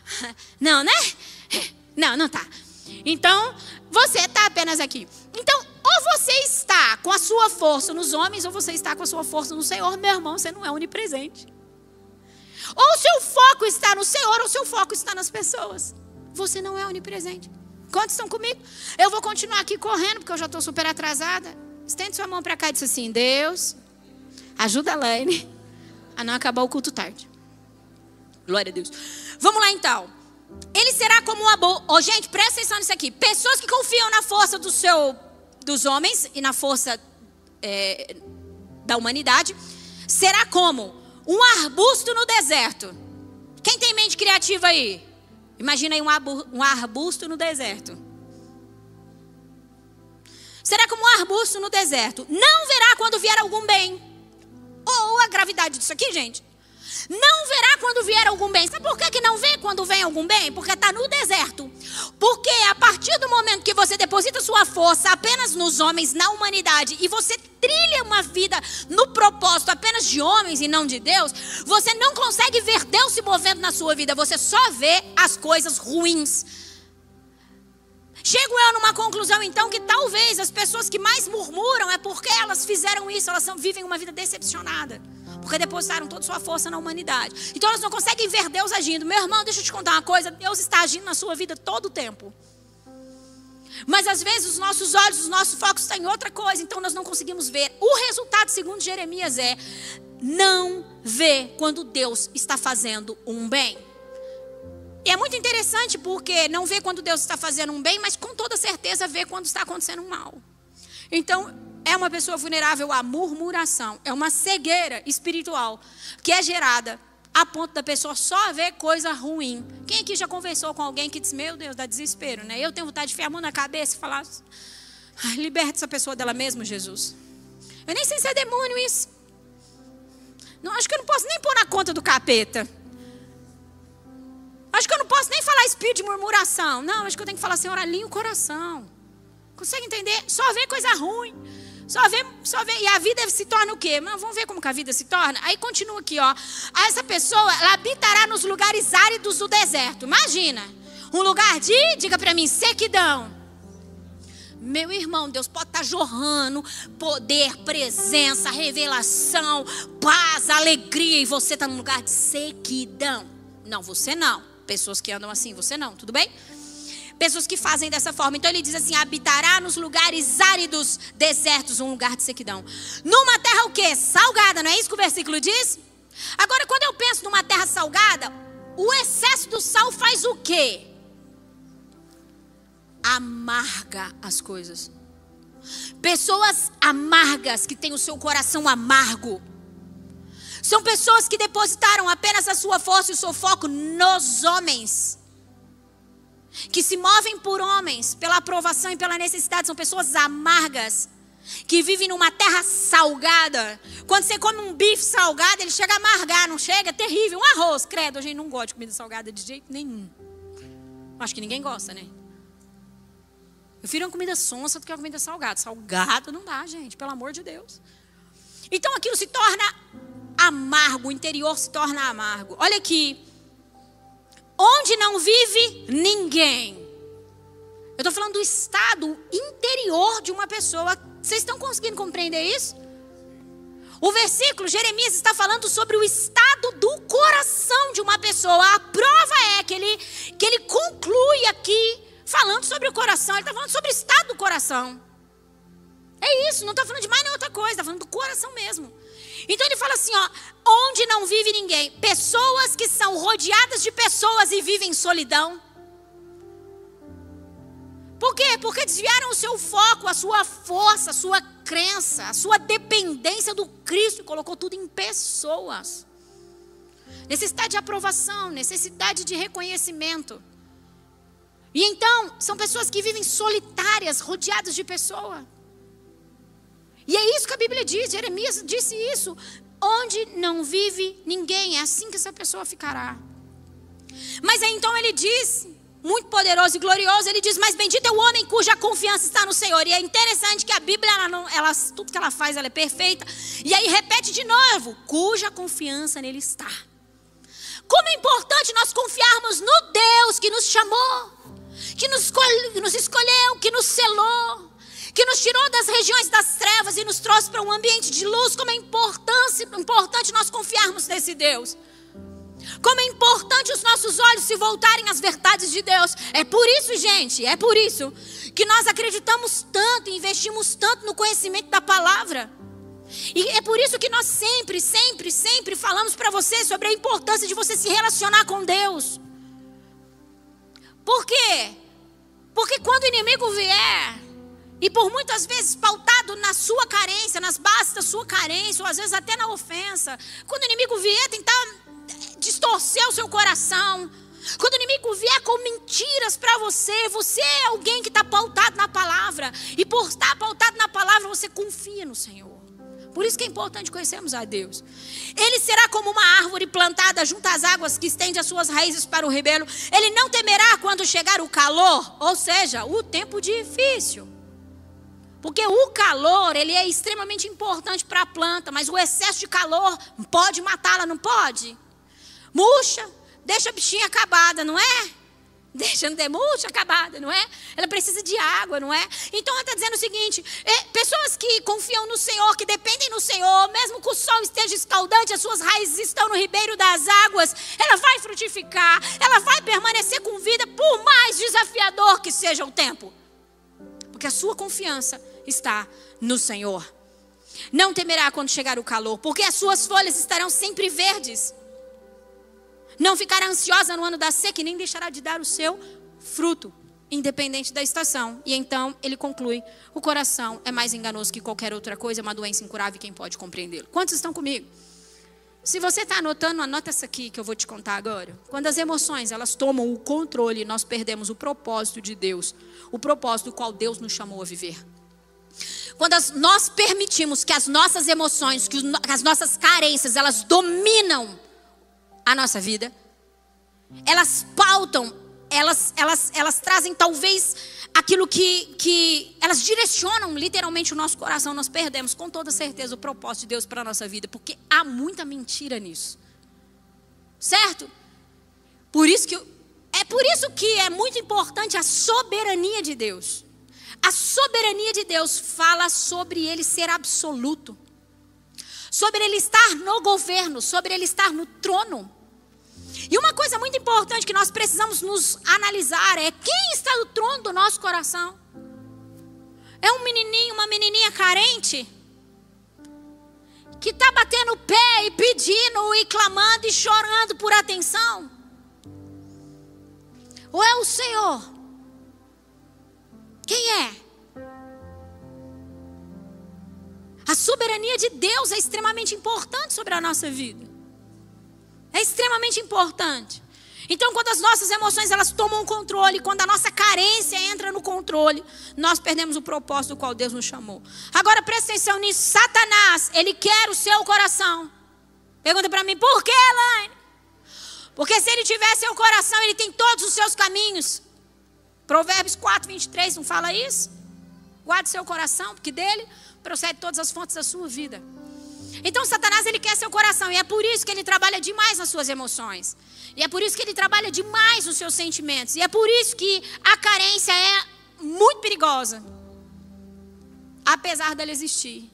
Speaker 2: Não, né? Não, não está. Então, você está apenas aqui. Então, ou você está com a sua força nos homens, ou você está com a sua força no Senhor, meu irmão, você não é onipresente. Ou seu foco está no Senhor, ou seu foco está nas pessoas. Você não é onipresente. Quantos estão comigo? Eu vou continuar aqui correndo, porque eu já estou super atrasada. Estende sua mão para cá e diz assim: Deus, ajuda a Laine a não acabar o culto tarde. Glória a Deus. Vamos lá então. Ele será como uma boa. Oh, gente, presta atenção nisso aqui. Pessoas que confiam na força do seu, dos homens e na força é, da humanidade. Será como um arbusto no deserto. Quem tem mente criativa aí? Imagina aí um arbusto no deserto. Será como um arbusto no deserto. Não verá quando vier algum bem. Ou a gravidade disso aqui, gente. Não verá quando vier algum bem. Sabe por que, que não vê quando vem algum bem? Porque está no deserto. Porque a partir do momento que você deposita sua força apenas nos homens, na humanidade, e você trilha uma vida no propósito apenas de homens e não de Deus, você não consegue ver Deus se movendo na sua vida. Você só vê as coisas ruins. Chego eu numa conclusão então que talvez as pessoas que mais murmuram é porque elas fizeram isso, elas são, vivem uma vida decepcionada porque depositaram toda sua força na humanidade. Então elas não conseguem ver Deus agindo. Meu irmão, deixa eu te contar uma coisa: Deus está agindo na sua vida todo o tempo. Mas às vezes os nossos olhos, os nossos focos estão em outra coisa, então nós não conseguimos ver. O resultado, segundo Jeremias, é não ver quando Deus está fazendo um bem. E é muito interessante porque não vê quando Deus está fazendo um bem, mas com toda certeza vê quando está acontecendo um mal. Então, é uma pessoa vulnerável à murmuração, é uma cegueira espiritual que é gerada a ponto da pessoa só ver coisa ruim. Quem aqui já conversou com alguém que diz: Meu Deus, dá desespero, né? Eu tenho vontade de enfiar a mão na cabeça e falar: Liberta essa pessoa dela mesma, Jesus. Eu nem sei se é demônio isso. Não, acho que eu não posso nem pôr na conta do capeta. Acho que eu não posso nem falar espírito de murmuração. Não, acho que eu tenho que falar, Senhor, alinha o coração. Consegue entender? Só vê coisa ruim. Só vê, só vê. E a vida se torna o quê? Mas vamos ver como que a vida se torna? Aí continua aqui, ó. Essa pessoa, ela habitará nos lugares áridos do deserto. Imagina. Um lugar de, diga para mim, sequidão. Meu irmão, Deus pode estar tá jorrando poder, presença, revelação, paz, alegria, e você está num lugar de sequidão. Não, você não. Pessoas que andam assim, você não, tudo bem? Pessoas que fazem dessa forma. Então ele diz assim: habitará nos lugares áridos, desertos, um lugar de sequidão. Numa terra o quê? Salgada, não é isso que o versículo diz? Agora, quando eu penso numa terra salgada, o excesso do sal faz o quê? Amarga as coisas. Pessoas amargas que têm o seu coração amargo. São pessoas que depositaram apenas a sua força e o seu foco nos homens que se movem por homens, pela aprovação e pela necessidade, são pessoas amargas.
Speaker 1: que vive numa terra salgada. Quando você come um bife salgado, ele chega a amargar, não chega? É terrível. Um arroz, credo, a gente não gosta de comida salgada de jeito nenhum. Acho que ninguém gosta, né? Eu prefiro uma comida sonsa do que uma comida salgada. Salgado não dá, gente, pelo amor de Deus. Então aquilo se torna amargo, o interior se torna amargo. Olha aqui. Onde não vive ninguém. Eu estou falando do estado interior de uma pessoa. Vocês estão conseguindo compreender isso? O versículo, Jeremias está falando sobre o estado do coração de uma pessoa. A prova é que ele, que ele conclui aqui falando sobre o coração. Ele está falando sobre o estado do coração. É isso, não está falando de mais nenhuma outra coisa, está falando do coração mesmo. Então ele fala assim: ó, onde não vive ninguém, pessoas que são rodeadas de pessoas e vivem em solidão. Por quê? Porque desviaram o seu foco, a sua força, a sua crença, a sua dependência do Cristo e colocou tudo em pessoas. Necessidade de aprovação, necessidade de reconhecimento. E então, são pessoas que vivem solitárias, rodeadas de pessoas. E é isso que a Bíblia diz, Jeremias disse isso. Onde não vive ninguém, é assim que essa pessoa ficará. Mas aí então ele diz, muito poderoso e glorioso, ele diz: Mas bendito é o homem cuja confiança está no Senhor. E é interessante que a Bíblia, ela não, ela, tudo que ela faz, ela é perfeita. E aí repete de novo: cuja confiança nele está. Como é importante nós confiarmos no Deus que nos chamou, que nos, que nos escolheu, que nos selou que nos tirou das regiões das trevas e nos trouxe para um ambiente de luz. Como é importante nós confiarmos nesse Deus. Como é importante os nossos olhos se voltarem às verdades de Deus. É por isso, gente, é por isso que nós acreditamos tanto investimos tanto no conhecimento da palavra. E é por isso que nós sempre, sempre, sempre falamos para você sobre a importância de você se relacionar com Deus. Por quê? Porque quando o inimigo vier, e por muitas vezes pautado na sua carência, nas bases da sua carência, ou às vezes até na ofensa. Quando o inimigo vier tentar distorcer o seu coração, quando o inimigo vier com mentiras para você, você é alguém que está pautado na palavra. E por estar pautado na palavra, você confia no Senhor. Por isso que é importante conhecermos a Deus. Ele será como uma árvore plantada junto às águas que estende as suas raízes para o ribeiro. Ele não temerá quando chegar o calor, ou seja, o tempo difícil. Porque o calor, ele é extremamente importante para a planta, mas o excesso de calor pode matá-la, não pode? Murcha, deixa a bichinha acabada, não é? Deixa não ter murcha acabada, não é? Ela precisa de água, não é? Então ela está dizendo o seguinte: é, pessoas que confiam no Senhor, que dependem no Senhor, mesmo que o sol esteja escaldante, as suas raízes estão no ribeiro das águas, ela vai frutificar, ela vai permanecer com vida, por mais desafiador que seja o tempo. Porque a sua confiança está no Senhor. Não temerá quando chegar o calor, porque as suas folhas estarão sempre verdes. Não ficará ansiosa no ano da seca e nem deixará de dar o seu fruto, independente da estação. E então ele conclui: o coração é mais enganoso que qualquer outra coisa, é uma doença incurável, quem pode compreendê-lo? Quantos estão comigo? Se você está anotando, anota essa aqui que eu vou te contar agora. Quando as emoções elas tomam o controle, nós perdemos o propósito de Deus, o propósito do qual Deus nos chamou a viver. Quando as, nós permitimos que as nossas emoções, que, que as nossas carências, elas dominam a nossa vida, elas pautam, elas, elas, elas trazem talvez aquilo que, que elas direcionam literalmente o nosso coração, nós perdemos com toda certeza o propósito de Deus para a nossa vida, porque há muita mentira nisso. Certo? Por isso que é por isso que é muito importante a soberania de Deus. A soberania de Deus fala sobre ele ser absoluto, sobre ele estar no governo, sobre ele estar no trono. E uma coisa muito importante que nós precisamos nos analisar é quem está no trono do nosso coração. É um menininho, uma menininha carente? Que está batendo o pé e pedindo e clamando e chorando por atenção? Ou é o Senhor quem é? A soberania de Deus é extremamente importante sobre a nossa vida. É extremamente importante.
Speaker 2: Então, quando as nossas emoções elas tomam controle, quando a nossa carência entra no controle, nós perdemos o propósito do qual Deus nos chamou. Agora presta atenção nisso. Satanás, ele quer o seu coração. Pergunta para mim, por que, Elaine? Porque se ele tiver seu coração, ele tem todos os seus caminhos. Provérbios 4, 23 não fala isso? Guarde seu coração, porque dele procede todas as fontes da sua vida. Então, Satanás, ele quer seu coração, e é por isso que ele trabalha demais nas suas emoções. E é por isso que ele trabalha demais nos seus sentimentos. E é por isso que a carência é muito perigosa. Apesar dela existir.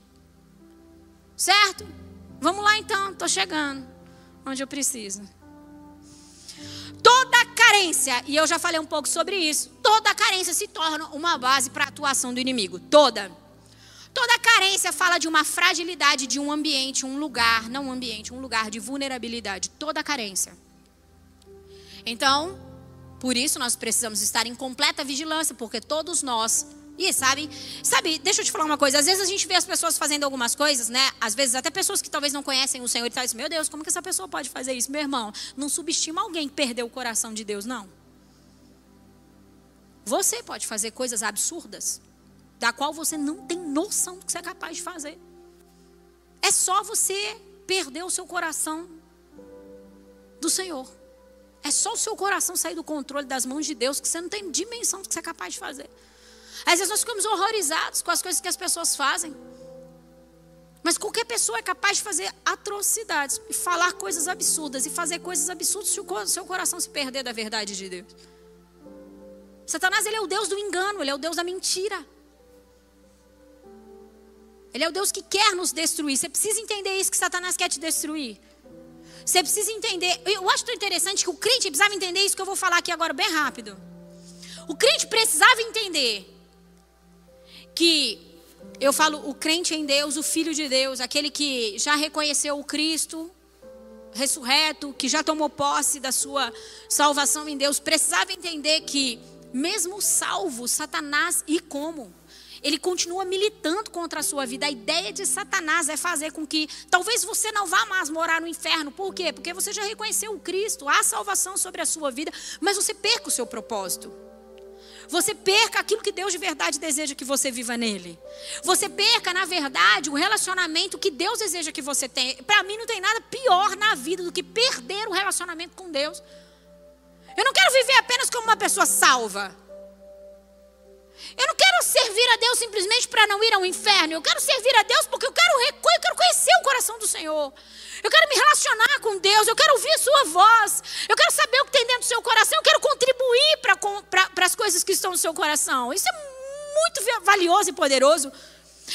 Speaker 2: Certo? Vamos lá então, estou chegando onde eu preciso. Toda carência, e eu já falei um pouco sobre isso, toda carência se torna uma base para a atuação do inimigo. Toda. Toda carência fala de uma fragilidade de um ambiente, um lugar, não um ambiente, um lugar de vulnerabilidade. Toda carência. Então, por isso nós precisamos estar em completa vigilância, porque todos nós e sabe, sabe, deixa eu te falar uma coisa. Às vezes a gente vê as pessoas fazendo algumas coisas, né? Às vezes até pessoas que talvez não conhecem o Senhor e tal, meu Deus, como que essa pessoa pode fazer isso? Meu irmão, não subestima alguém que perdeu o coração de Deus, não. Você pode fazer coisas absurdas, da qual você não tem noção do que você é capaz de fazer. É só você perder o seu coração do Senhor. É só o seu coração sair do controle das mãos de Deus que você não tem dimensão do que você é capaz de fazer. Às vezes nós ficamos horrorizados com as coisas que as pessoas fazem. Mas qualquer pessoa é capaz de fazer atrocidades, e falar coisas absurdas, e fazer coisas absurdas se o seu coração se perder da verdade de Deus. Satanás ele é o Deus do engano, ele é o Deus da mentira. Ele é o Deus que quer nos destruir. Você precisa entender isso que Satanás quer te destruir. Você precisa entender. Eu acho interessante que o crente precisava entender isso que eu vou falar aqui agora bem rápido. O crente precisava entender que eu falo o crente em Deus, o filho de Deus, aquele que já reconheceu o Cristo ressurreto, que já tomou posse da sua salvação em Deus, precisava entender que mesmo salvo, Satanás e como ele continua militando contra a sua vida. A ideia de Satanás é fazer com que talvez você não vá mais morar no inferno. Por quê? Porque você já reconheceu o Cristo, há salvação sobre a sua vida, mas você perca o seu propósito. Você perca aquilo que Deus de verdade deseja que você viva nele. Você perca, na verdade, o relacionamento que Deus deseja que você tenha. Para mim, não tem nada pior na vida do que perder o relacionamento com Deus. Eu não quero viver apenas como uma pessoa salva. Eu não quero servir a Deus simplesmente para não ir ao inferno. Eu quero servir a Deus porque eu quero, eu quero conhecer o coração do Senhor. Eu quero me relacionar com Deus. Eu quero ouvir a Sua voz. Eu quero saber o que tem dentro do seu coração. Eu quero contribuir para as coisas que estão no seu coração. Isso é muito valioso e poderoso.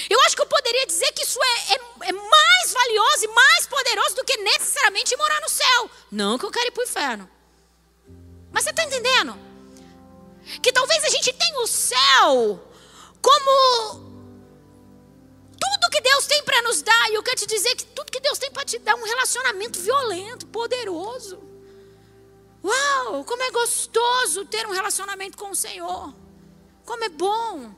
Speaker 2: Eu acho que eu poderia dizer que isso é, é, é mais valioso e mais poderoso do que necessariamente morar no céu. Não que eu quero ir para o inferno. Mas você está entendendo? Que talvez a gente tenha o céu como tudo que Deus tem para nos dar. E eu quero te dizer que tudo que Deus tem para te dar é um relacionamento violento, poderoso. Uau, como é gostoso ter um relacionamento com o Senhor. Como é bom.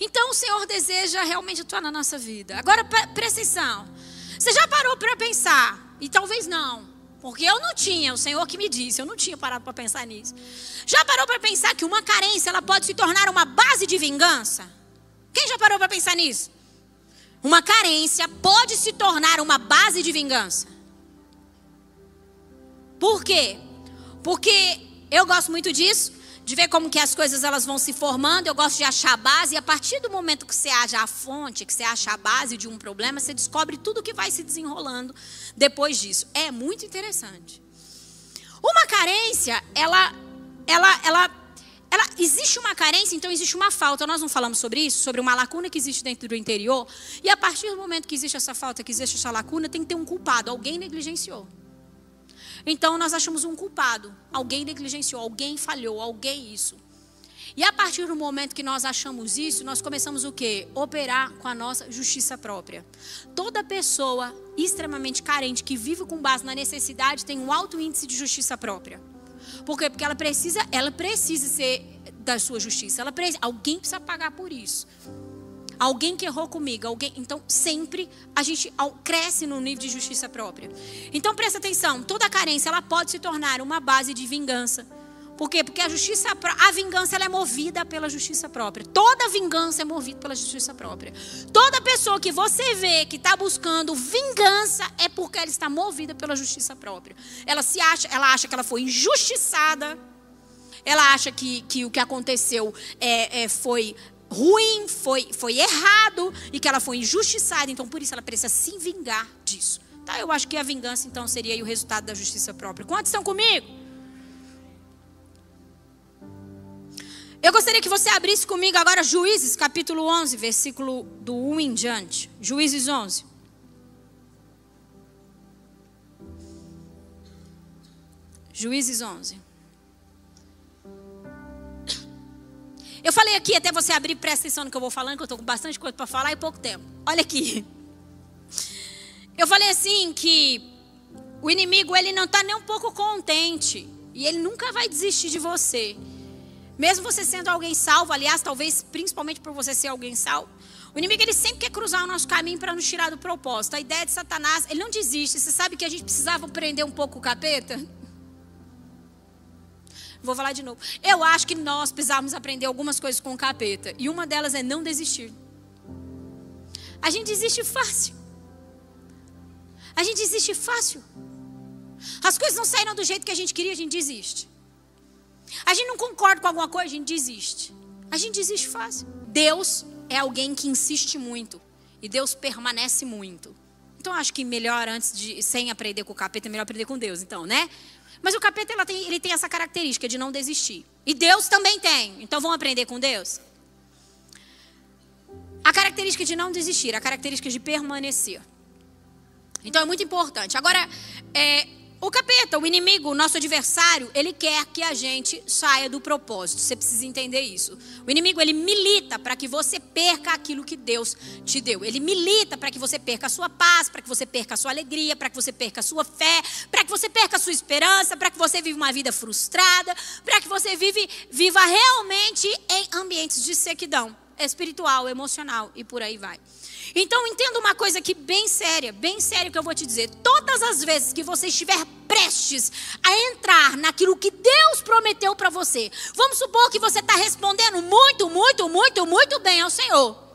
Speaker 2: Então o Senhor deseja realmente atuar na nossa vida. Agora, presta atenção. Você já parou para pensar? E talvez não. Porque eu não tinha, o Senhor que me disse, eu não tinha parado para pensar nisso. Já parou para pensar que uma carência ela pode se tornar uma base de vingança? Quem já parou para pensar nisso? Uma carência pode se tornar uma base de vingança. Por quê? Porque eu gosto muito disso de ver como que as coisas elas vão se formando. Eu gosto de achar a base e a partir do momento que você acha a fonte, que você acha a base de um problema, você descobre tudo que vai se desenrolando depois disso. É muito interessante. Uma carência, ela ela ela ela existe uma carência, então existe uma falta. Nós não falamos sobre isso, sobre uma lacuna que existe dentro do interior. E a partir do momento que existe essa falta, que existe essa lacuna, tem que ter um culpado. Alguém negligenciou. Então nós achamos um culpado. Alguém negligenciou, alguém falhou, alguém isso. E a partir do momento que nós achamos isso, nós começamos o quê? Operar com a nossa justiça própria. Toda pessoa extremamente carente que vive com base na necessidade tem um alto índice de justiça própria. Por quê? Porque ela precisa, ela precisa ser da sua justiça. Ela precisa, alguém precisa pagar por isso. alguém que errou comigo, alguém. Então, sempre a gente cresce no nível de justiça própria. Então, presta atenção: toda carência ela pode se tornar uma base de vingança. Por quê? Porque a justiça, a vingança ela é movida pela justiça própria. Toda vingança é movida pela justiça própria. Toda pessoa que você vê que está buscando vingança é porque ela está movida pela justiça própria. Ela se acha, ela acha que ela foi injustiçada. Ela acha que, que o que aconteceu é, é, foi ruim, foi, foi errado e que ela foi injustiçada. Então, por isso, ela precisa se vingar disso. Tá? Eu acho que a vingança, então, seria o resultado da justiça própria. Quantos estão comigo? Eu gostaria que você abrisse comigo agora Juízes, capítulo 11, versículo do 1 em diante. Juízes 11. Juízes 11. Eu falei aqui, até você abrir, presta atenção no que eu vou falando, que eu estou com bastante coisa para falar e pouco tempo. Olha aqui. Eu falei assim que o inimigo ele não está nem um pouco contente e ele nunca vai desistir de você. Mesmo você sendo alguém salvo, aliás, talvez principalmente por você ser alguém salvo, o inimigo ele sempre quer cruzar o nosso caminho para nos tirar do propósito. A ideia de Satanás, ele não desiste. Você sabe que a gente precisava prender um pouco o capeta? Vou falar de novo. Eu acho que nós precisávamos aprender algumas coisas com o capeta. E uma delas é não desistir. A gente desiste fácil. A gente desiste fácil. As coisas não saíram do jeito que a gente queria, a gente desiste. A gente não concorda com alguma coisa, a gente desiste. A gente desiste fácil. Deus é alguém que insiste muito. E Deus permanece muito. Então acho que melhor antes de sem aprender com o capeta, é melhor aprender com Deus, então, né? Mas o capeta ela tem, ele tem essa característica de não desistir. E Deus também tem. Então vamos aprender com Deus? A característica de não desistir, a característica de permanecer. Então é muito importante. Agora, é, o capeta, o inimigo, o nosso adversário, ele quer que a gente saia do propósito. Você precisa entender isso. O inimigo, ele milita para que você perca aquilo que Deus te deu. Ele milita para que você perca a sua paz, para que você perca a sua alegria, para que você perca a sua fé, para que você perca a sua esperança, para que você viva uma vida frustrada, para que você vive, viva realmente em ambientes de sequidão espiritual, emocional e por aí vai. Então entenda uma coisa aqui bem séria, bem séria que eu vou te dizer. Todas as vezes que você estiver prestes a entrar naquilo que Deus prometeu para você, vamos supor que você está respondendo muito, muito, muito, muito bem ao Senhor.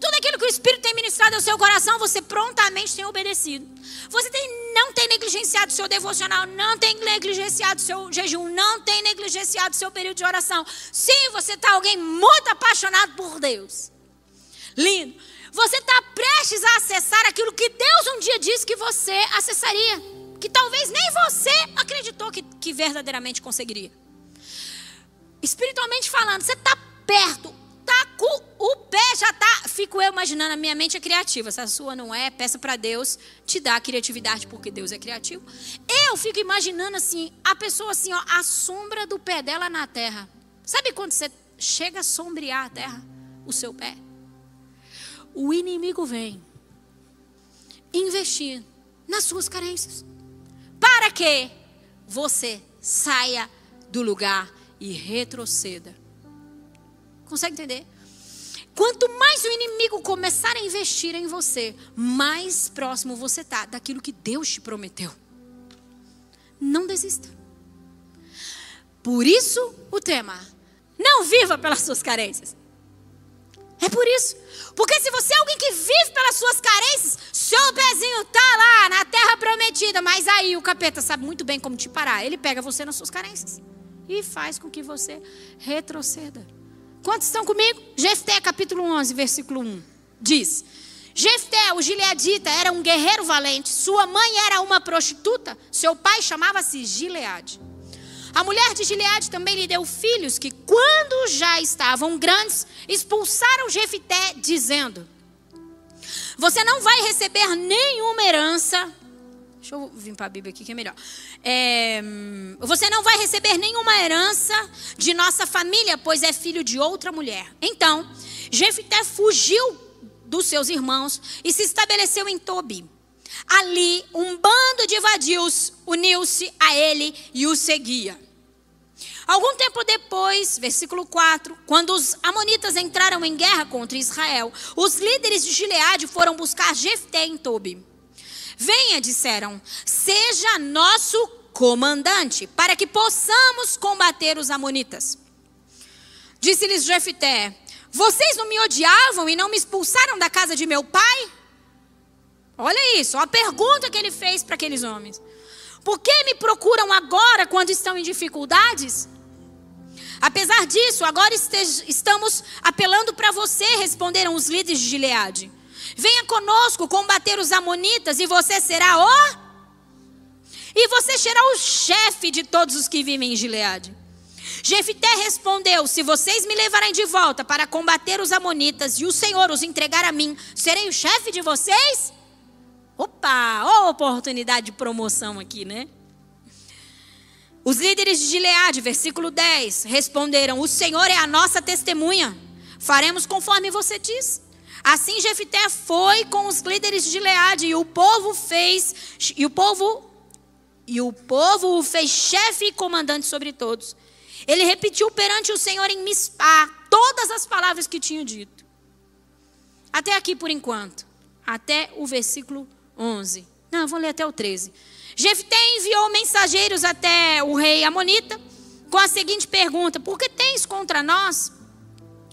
Speaker 2: Tudo aquilo que o Espírito tem ministrado ao seu coração, você prontamente tem obedecido. Você tem, não tem negligenciado o seu devocional, não tem negligenciado o seu jejum, não tem negligenciado o seu período de oração. Sim, você está alguém muito apaixonado por Deus. Lindo. Você está prestes a acessar aquilo que Deus um dia disse que você acessaria. Que talvez nem você acreditou que, que verdadeiramente conseguiria. Espiritualmente falando, você está perto. Tá com o pé já tá. Fico eu imaginando, a minha mente é criativa. Se a sua não é, peça para Deus te dar criatividade, porque Deus é criativo. Eu fico imaginando assim, a pessoa assim, ó, a sombra do pé dela na terra. Sabe quando você chega a sombrear a terra? O seu pé? O inimigo vem investir nas suas carências. Para que você saia do lugar e retroceda. Consegue entender? Quanto mais o inimigo começar a investir em você, mais próximo você está daquilo que Deus te prometeu. Não desista. Por isso o tema: não viva pelas suas carências. É por isso. Porque se você é alguém que vive pelas suas carências, seu pezinho tá lá na terra prometida, mas aí o capeta sabe muito bem como te parar. Ele pega você nas suas carências e faz com que você retroceda. Quantos estão comigo? Jefté, capítulo 11, versículo 1. Diz: Jefté, o gileadita, era um guerreiro valente. Sua mãe era uma prostituta. Seu pai chamava-se Gileade. A mulher de Gileade também lhe deu filhos que, quando já estavam grandes, expulsaram Jefité, dizendo: Você não vai receber nenhuma herança. Deixa eu vir para a Bíblia aqui que é melhor. É, você não vai receber nenhuma herança de nossa família, pois é filho de outra mulher. Então, Jefité fugiu dos seus irmãos e se estabeleceu em Tobi. Ali, um bando de vadios uniu-se a ele e o seguia. Algum tempo depois, versículo 4, quando os amonitas entraram em guerra contra Israel, os líderes de Gileade foram buscar Jefté em Tobi. Venha, disseram, seja nosso comandante, para que possamos combater os amonitas. Disse-lhes Jefté: Vocês não me odiavam e não me expulsaram da casa de meu pai? Olha isso, a pergunta que ele fez para aqueles homens. Por que me procuram agora quando estão em dificuldades? Apesar disso, agora estamos apelando para você, responderam os líderes de Gileade. Venha conosco combater os amonitas e você será o e você será o chefe de todos os que vivem em Gileade. Jefité respondeu: Se vocês me levarem de volta para combater os amonitas e o Senhor os entregar a mim, serei o chefe de vocês? Opa, ó oportunidade de promoção aqui, né? Os líderes de Gileade, versículo 10, responderam: O Senhor é a nossa testemunha. Faremos conforme você diz. Assim Jefité foi com os líderes de Gileade e o povo fez e o povo e o povo o fez chefe e comandante sobre todos. Ele repetiu perante o Senhor em Mispá todas as palavras que tinha dito. Até aqui por enquanto, até o versículo 11. Não, vou ler até o 13. Jefté enviou mensageiros até o rei Amonita com a seguinte pergunta: Por que tens contra nós?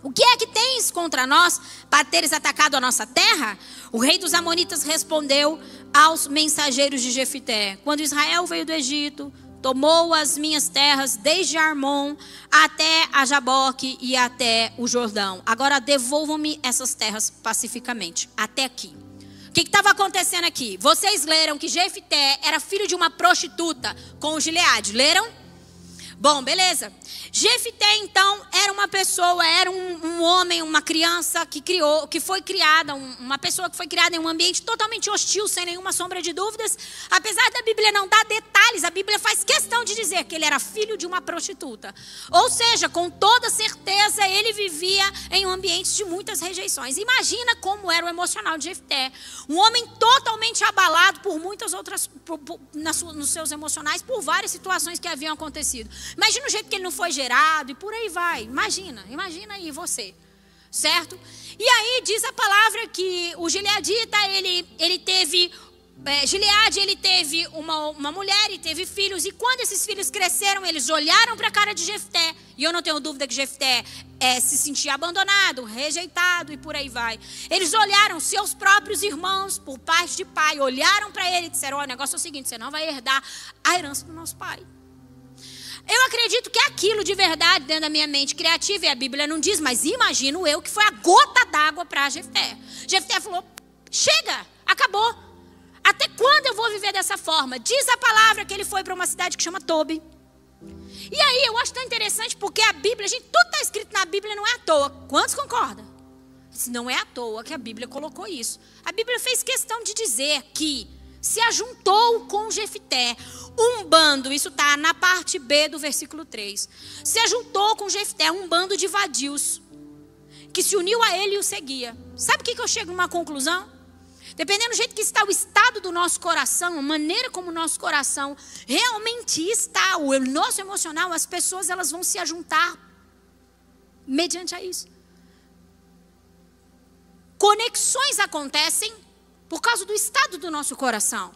Speaker 2: O que é que tens contra nós para teres atacado a nossa terra? O rei dos Amonitas respondeu aos mensageiros de Jefté: Quando Israel veio do Egito, tomou as minhas terras desde Armon até a Jaboque e até o Jordão. Agora devolvam-me essas terras pacificamente, até aqui que estava acontecendo aqui? Vocês leram que Jefté era filho de uma prostituta com Gileade. Leram? Bom, beleza. Jefité, então, era uma pessoa, era um, um, homem, uma criança que criou, que foi criada, um, uma pessoa que foi criada em um ambiente totalmente hostil, sem nenhuma sombra de dúvidas. Apesar da Bíblia não dar detalhes, a Bíblia faz questão de dizer que ele era filho de uma prostituta. Ou seja, com toda certeza, ele vivia em um ambiente de muitas rejeições. Imagina como era o emocional de Jefté. Um homem totalmente abalado por muitas outras, por, por, nas, nos seus emocionais, por várias situações que haviam acontecido. Imagina o jeito que ele não foi gerado e por aí vai. Imagina, imagina aí você, certo? E aí diz a palavra que o Gileadita, ele, ele teve, é, Gileade, ele teve uma, uma mulher e teve filhos, e quando esses filhos cresceram, eles olharam para a cara de Jefté, e eu não tenho dúvida que Jefté é, se sentia abandonado, rejeitado e por aí vai. Eles olharam seus próprios irmãos, por parte de pai, olharam para ele e disseram: o negócio é o seguinte, você não vai herdar a herança do nosso pai. Eu acredito que aquilo de verdade dentro da minha mente criativa, e a Bíblia não diz, mas imagino eu que foi a gota d'água para Jefté. Jefté falou: chega, acabou. Até quando eu vou viver dessa forma? Diz a palavra que ele foi para uma cidade que chama Tobi. E aí eu acho tão interessante porque a Bíblia, gente, tudo está escrito na Bíblia, não é à toa. Quantos concordam? Não é à toa que a Bíblia colocou isso. A Bíblia fez questão de dizer que se ajuntou com Jefté. Um bando, isso está na parte B do versículo 3. Se ajuntou com Jefté, um bando de vadios, que se uniu a ele e o seguia. Sabe o que, que eu chego a uma conclusão? Dependendo do jeito que está o estado do nosso coração, a maneira como o nosso coração realmente está, o nosso emocional, as pessoas elas vão se ajuntar mediante a isso. Conexões acontecem por causa do estado do nosso coração.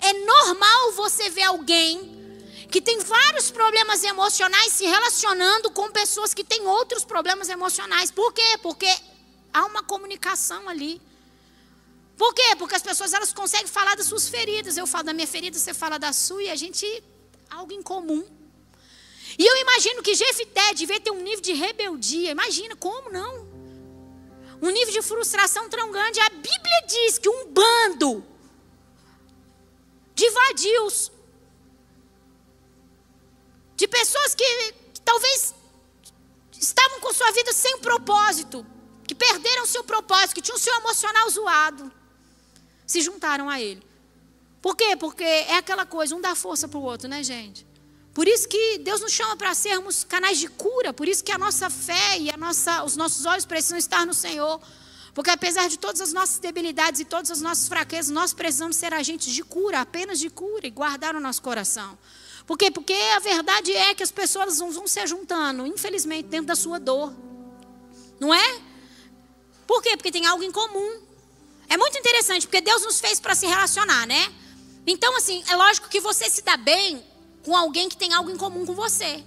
Speaker 2: É normal você ver alguém que tem vários problemas emocionais se relacionando com pessoas que têm outros problemas emocionais. Por quê? Porque há uma comunicação ali. Por quê? Porque as pessoas elas conseguem falar das suas feridas. Eu falo da minha ferida, você fala da sua e a gente algo em comum. E eu imagino que Jefité devia ter um nível de rebeldia. Imagina, como não? Um nível de frustração tão grande. A Bíblia diz que um bando de vadios, de pessoas que, que talvez estavam com sua vida sem propósito, que perderam seu propósito, que tinham seu emocional zoado, se juntaram a ele. Por quê? Porque é aquela coisa, um dá força para o outro, né, gente? Por isso que Deus nos chama para sermos canais de cura, por isso que a nossa fé e a nossa, os nossos olhos precisam estar no Senhor. Porque apesar de todas as nossas debilidades e todas as nossas fraquezas, nós precisamos ser agentes de cura, apenas de cura e guardar o nosso coração. Por quê? Porque a verdade é que as pessoas vão, se juntando, infelizmente, dentro da sua dor. Não é? Por quê? Porque tem algo em comum. É muito interessante, porque Deus nos fez para se relacionar, né? Então, assim, é lógico que você se dá bem com alguém que tem algo em comum com você.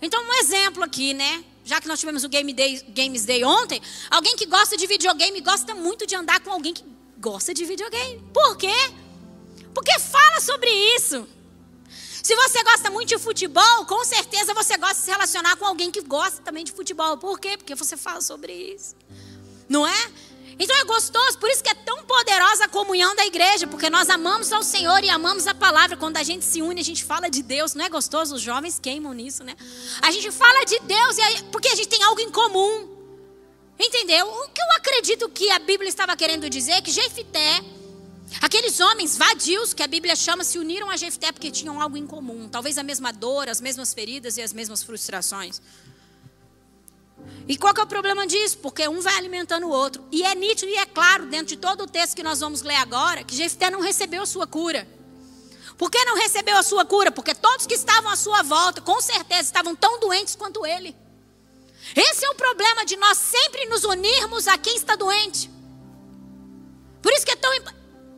Speaker 2: Então, um exemplo aqui, né? Já que nós tivemos o Game Day, Games Day ontem, alguém que gosta de videogame gosta muito de andar com alguém que gosta de videogame. Por quê? Porque fala sobre isso. Se você gosta muito de futebol, com certeza você gosta de se relacionar com alguém que gosta também de futebol. Por quê? Porque você fala sobre isso. Não é? Então é gostoso, por isso que é tão poderosa a comunhão da igreja, porque nós amamos ao Senhor e amamos a palavra. Quando a gente se une, a gente fala de Deus, não é gostoso? Os jovens queimam nisso, né? A gente fala de Deus porque a gente tem algo em comum. Entendeu? O que eu acredito que a Bíblia estava querendo dizer é que Jefité, aqueles homens vadios que a Bíblia chama, se uniram a Jefité porque tinham algo em comum, talvez a mesma dor, as mesmas feridas e as mesmas frustrações. E qual que é o problema disso? Porque um vai alimentando o outro. E é nítido e é claro, dentro de todo o texto que nós vamos ler agora, que Jefté não recebeu a sua cura. Por que não recebeu a sua cura? Porque todos que estavam à sua volta, com certeza, estavam tão doentes quanto ele. Esse é o problema de nós sempre nos unirmos a quem está doente. Por isso que é tão.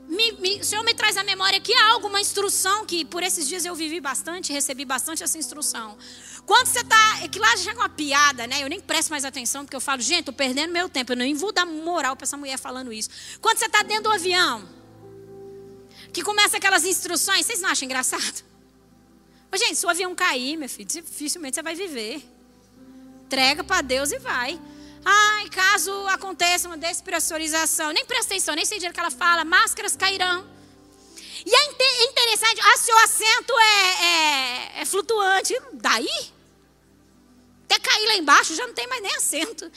Speaker 2: Me, me, o Senhor me traz à memória aqui algo, uma instrução que por esses dias eu vivi bastante, recebi bastante essa instrução. Quando você está. É que lá já é uma piada, né? Eu nem presto mais atenção, porque eu falo, gente, estou perdendo meu tempo. Eu nem vou dar moral para essa mulher falando isso. Quando você está dentro do avião, que começa aquelas instruções, vocês não acham engraçado? Mas, gente, se o avião cair, meu filho, dificilmente você vai viver. Entrega para Deus e vai. Ai, caso aconteça uma despressurização, nem presta atenção, nem sei o que ela fala, máscaras cairão. E é interessante, ah, seu assento é, é, é flutuante. Daí? Até cair lá embaixo já não tem mais nem assento.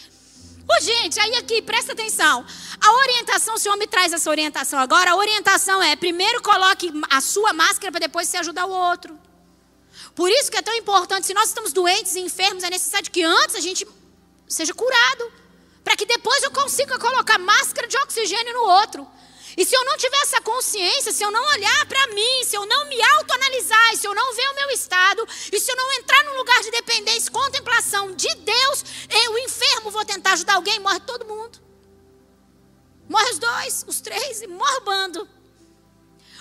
Speaker 2: Ô, gente, aí aqui, presta atenção. A orientação, o senhor me traz essa orientação agora. A orientação é: primeiro coloque a sua máscara para depois você ajudar o outro. Por isso que é tão importante, se nós estamos doentes e enfermos, é necessário que antes a gente seja curado. Para que depois eu consiga colocar máscara de oxigênio no outro. E se eu não tiver essa consciência, se eu não olhar para mim, se eu não me autoanalisar, se eu não ver o meu estado, e se eu não entrar num lugar de dependência, contemplação de Deus, eu, enfermo, vou tentar ajudar alguém, morre todo mundo. Morre os dois, os três, e morre o bando.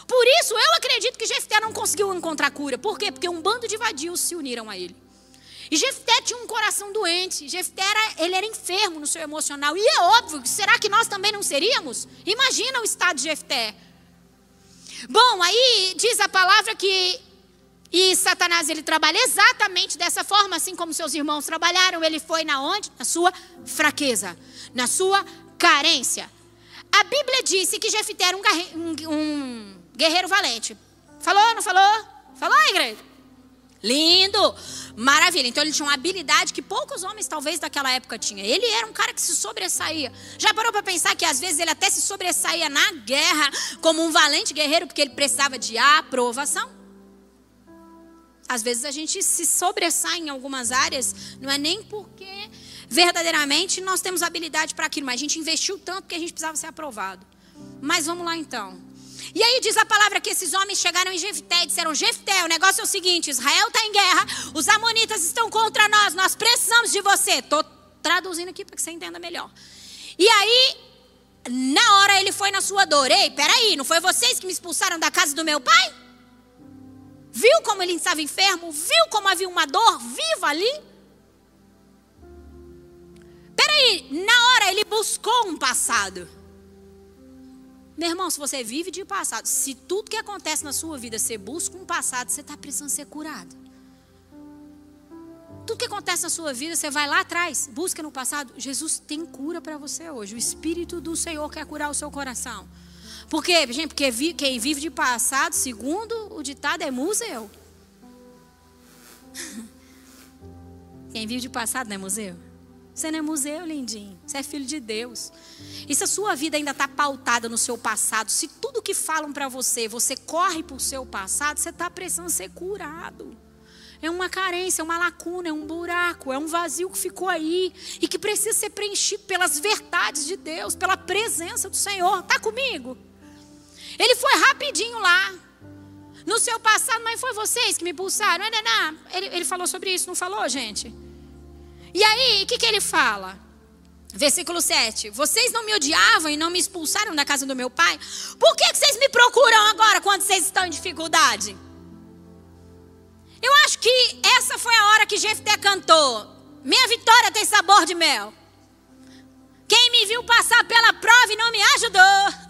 Speaker 2: Por isso, eu acredito que Jefté não conseguiu encontrar cura. Por quê? Porque um bando de vadios se uniram a ele. E Jefté tinha um coração doente. Jefté era, ele era enfermo no seu emocional. E é óbvio, será que nós também não seríamos? Imagina o estado de Jefté. Bom, aí diz a palavra que e Satanás ele trabalha exatamente dessa forma, assim como seus irmãos trabalharam. Ele foi na onde? Na sua fraqueza, na sua carência. A Bíblia disse que Jefté era um, um, um guerreiro valente. Falou, não falou? Falou, igreja? Lindo! Maravilha. Então ele tinha uma habilidade que poucos homens talvez daquela época tinham. Ele era um cara que se sobressaía. Já parou para pensar que às vezes ele até se sobressaía na guerra como um valente guerreiro porque ele precisava de aprovação? Às vezes a gente se sobressai em algumas áreas, não é nem porque verdadeiramente nós temos habilidade para aquilo, mas a gente investiu tanto que a gente precisava ser aprovado. Mas vamos lá então. E aí diz a palavra que esses homens chegaram em Jefté e disseram: Jefté, o negócio é o seguinte: Israel está em guerra, os amonitas estão contra nós, nós precisamos de você. Estou traduzindo aqui para que você entenda melhor. E aí, na hora ele foi na sua dor: Ei, peraí, não foi vocês que me expulsaram da casa do meu pai? Viu como ele estava enfermo? Viu como havia uma dor viva ali? Peraí, na hora ele buscou um passado. Meu irmão, se você vive de passado, se tudo que acontece na sua vida você busca um passado, você está precisando ser curado. Tudo que acontece na sua vida, você vai lá atrás, busca no passado. Jesus tem cura para você hoje. O Espírito do Senhor quer curar o seu coração. Por quê, gente? Porque quem vive de passado, segundo o ditado, é museu. Quem vive de passado não é museu? Você não é museu, lindinho. Você é filho de Deus. E se a sua vida ainda está pautada no seu passado, se tudo que falam para você, você corre para o seu passado, você está precisando ser curado. É uma carência, é uma lacuna, é um buraco, é um vazio que ficou aí e que precisa ser preenchido pelas verdades de Deus, pela presença do Senhor. Está comigo? Ele foi rapidinho lá. No, seu passado, mas foi vocês que me expulsaram. Ele, ele falou sobre isso, não falou, gente? E aí, o que, que ele fala? Versículo 7. Vocês não me odiavam e não me expulsaram da casa do meu pai? Por que, que vocês me procuram agora quando vocês estão em dificuldade? Eu acho que essa foi a hora que Jefté cantou. Minha vitória tem sabor de mel. Quem me viu passar pela prova e não me ajudou.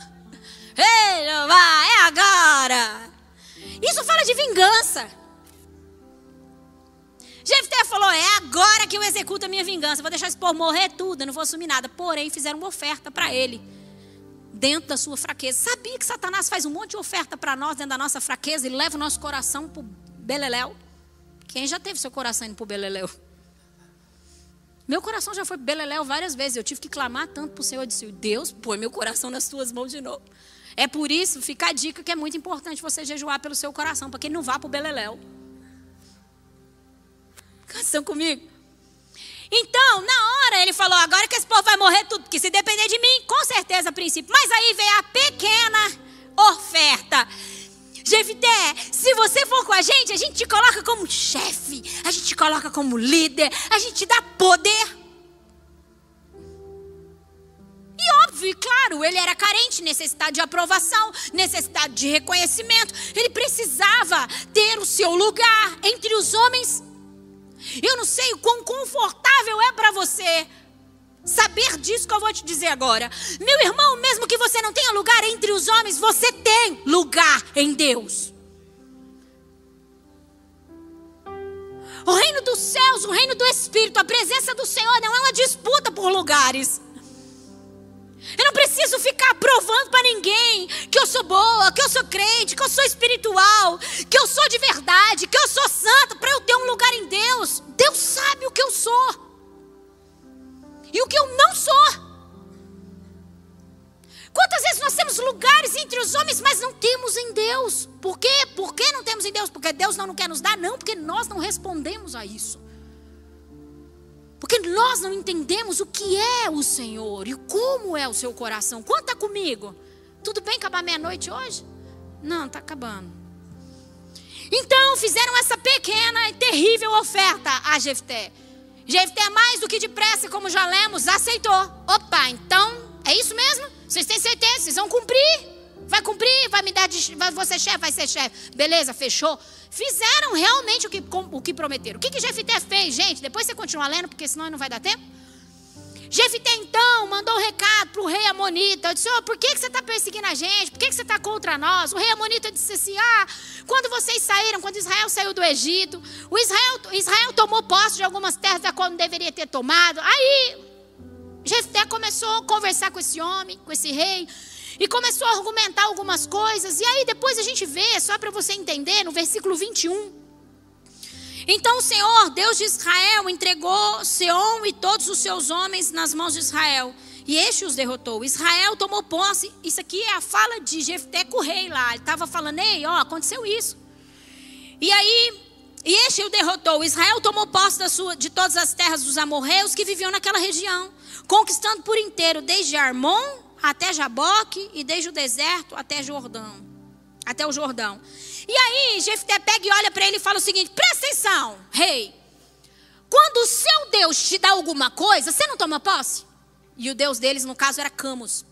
Speaker 2: Ei, é agora. Isso fala de vingança. Jefté falou: É agora que eu executo a minha vingança. Vou deixar esse povo morrer tudo, eu não vou assumir nada. Porém, fizeram uma oferta para ele, dentro da sua fraqueza. Sabia que Satanás faz um monte de oferta para nós dentro da nossa fraqueza e leva o nosso coração para o beleléu? Quem já teve seu coração indo para o beleléu? Meu coração já foi beleléu várias vezes. Eu tive que clamar tanto para o Senhor. Eu disse: Deus, põe meu coração nas tuas mãos de novo. É por isso, fica a dica que é muito importante você jejuar pelo seu coração, para que ele não vá para o beleléu. Estão comigo? Então, na hora ele falou: agora que esse povo vai morrer tudo, porque se depender de mim, com certeza, princípio. Mas aí veio a pequena oferta. Jefité, se você for com a gente, a gente te coloca como chefe, a gente te coloca como líder, a gente te dá poder. E óbvio, e claro, ele era carente, necessidade de aprovação, necessidade de reconhecimento. Ele precisava ter o seu lugar entre os homens. Eu não sei o quão confortável é para você saber disso que eu vou te dizer agora. Meu irmão, mesmo que você não tenha lugar entre os homens, você tem lugar em Deus. O reino dos céus, o reino do Espírito, a presença do Senhor não é uma disputa por lugares. Eu não preciso ficar provando para ninguém que eu sou boa, que eu sou crente, que eu sou espiritual, que eu sou de verdade, que eu sou santa, para eu ter um lugar em Deus. Deus sabe o que eu sou e o que eu não sou. Quantas vezes nós temos lugares entre os homens, mas não temos em Deus? Por quê? Por que não temos em Deus? Porque Deus não quer nos dar? Não, porque nós não respondemos a isso. Porque nós não entendemos o que é o Senhor e como é o seu coração. Conta comigo. Tudo bem acabar meia-noite hoje? Não, está acabando. Então fizeram essa pequena e terrível oferta a Jefté. Jefté, mais do que depressa, como já lemos, aceitou. Opa, então é isso mesmo? Vocês têm certeza? Vocês vão cumprir? Vai cumprir? Vai me dar. Vai, você chefe? Vai ser chefe. Beleza, fechou. Fizeram realmente o que, o que prometeram. O que, que Jefité fez, gente? Depois você continua lendo, porque senão não vai dar tempo. Jefité então mandou um recado para o rei Amonita. Eu disse: oh, por que, que você está perseguindo a gente? Por que, que você está contra nós? O rei Amonita disse assim: Ah, quando vocês saíram, quando Israel saiu do Egito, o Israel, Israel tomou posse de algumas terras da qual não deveria ter tomado. Aí Jefté começou a conversar com esse homem, com esse rei. E começou a argumentar algumas coisas. E aí depois a gente vê, só para você entender, no versículo 21. Então o Senhor, Deus de Israel, entregou Seom e todos os seus homens nas mãos de Israel. E este os derrotou. Israel tomou posse. Isso aqui é a fala de Jefté com o rei lá. Ele estava falando, ei, ó, aconteceu isso. E aí, e este o derrotou. Israel tomou posse sua, de todas as terras dos amorreus que viviam naquela região, conquistando por inteiro, desde Armon até Jaboque e desde o deserto até Jordão. Até o Jordão. E aí, Jefté pega e olha para ele e fala o seguinte: presta atenção, rei. Quando o seu Deus te dá alguma coisa, você não toma posse? E o Deus deles, no caso, era Camus.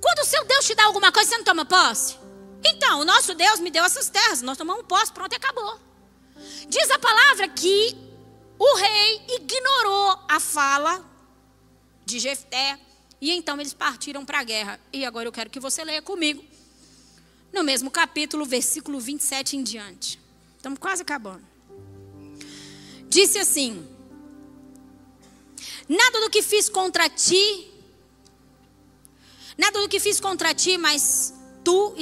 Speaker 2: Quando o seu Deus te dá alguma coisa, você não toma posse? Então, o nosso Deus me deu essas terras, nós tomamos posse, pronto, e acabou. Diz a palavra que o rei ignorou a fala de Jefté e então eles partiram para a guerra. E agora eu quero que você leia comigo. No mesmo capítulo, versículo 27 em diante. Estamos quase acabando. Disse assim: Nada do que fiz contra ti, nada do que fiz contra ti, mas tu,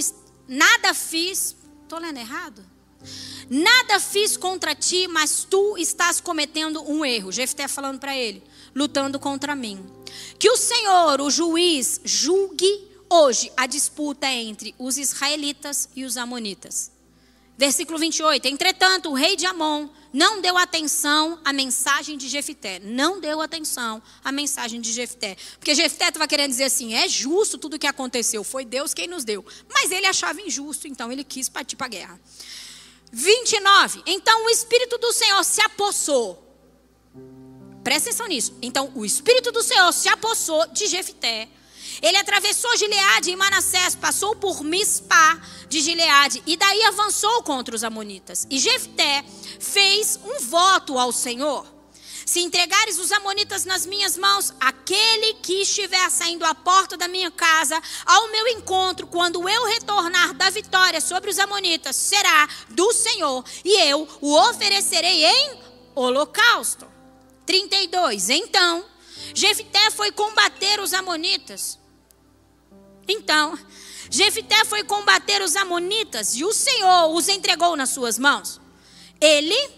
Speaker 2: nada fiz, estou lendo errado? Nada fiz contra ti, mas tu estás cometendo um erro. Jefté falando para ele, lutando contra mim. Que o Senhor, o juiz, julgue hoje a disputa entre os israelitas e os amonitas.
Speaker 1: Versículo 28. Entretanto, o rei de Amon não deu atenção à mensagem de Jefité. Não deu atenção à mensagem de Jefité. Porque Jefité estava querendo dizer assim: é justo tudo o que aconteceu, foi Deus quem nos deu. Mas ele achava injusto, então ele quis partir para a guerra. 29. Então o Espírito do Senhor se apossou. Presta atenção nisso. Então o Espírito do Senhor se apossou de Jefité ele atravessou Gileade e Manassés, passou por Mispá de Gileade e daí avançou contra os amonitas. E Jefté fez um voto ao Senhor. Se entregares os amonitas nas minhas mãos, aquele que estiver saindo à porta da minha casa ao meu encontro, quando eu retornar da vitória sobre os amonitas, será do Senhor, e eu o oferecerei em holocausto. 32. Então, Jefté foi combater os amonitas. Então, Jefité foi combater os amonitas e o Senhor os entregou nas suas mãos. Ele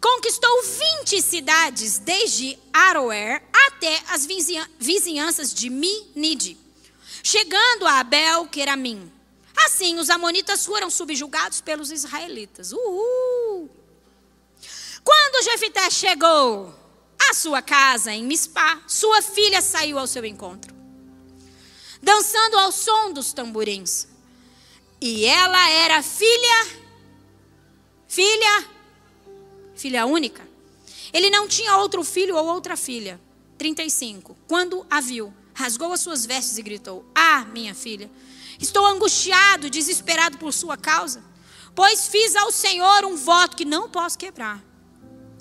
Speaker 1: conquistou 20 cidades, desde Aroer até as vizinhanças de Minide, chegando a Abel Queramim. Assim, os amonitas foram subjugados pelos israelitas. Uhul! Quando Jefité chegou à sua casa em Mispá, sua filha saiu ao seu encontro dançando ao som dos tamborins. E ela era filha, filha, filha única. Ele não tinha outro filho ou outra filha. 35. Quando a viu, rasgou as suas vestes e gritou: Ah, minha filha, estou angustiado, desesperado por sua causa, pois fiz ao Senhor um voto que não posso quebrar.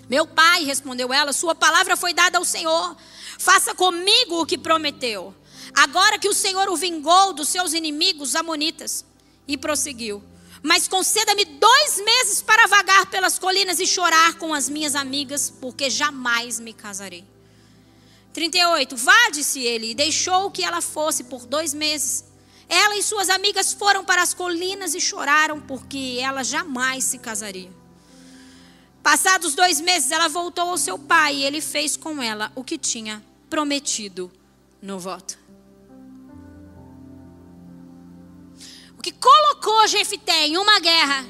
Speaker 1: Meu pai, respondeu ela, sua palavra foi dada ao Senhor. Faça comigo o que prometeu. Agora que o Senhor o vingou dos seus inimigos, os amonitas. E prosseguiu. Mas conceda-me dois meses para vagar pelas colinas e chorar com as minhas amigas, porque jamais me casarei. 38. Vá, disse ele, e deixou que ela fosse por dois meses. Ela e suas amigas foram para as colinas e choraram, porque ela jamais se casaria. Passados dois meses, ela voltou ao seu pai e ele fez com ela o que tinha prometido no voto. que colocou Jefité em uma guerra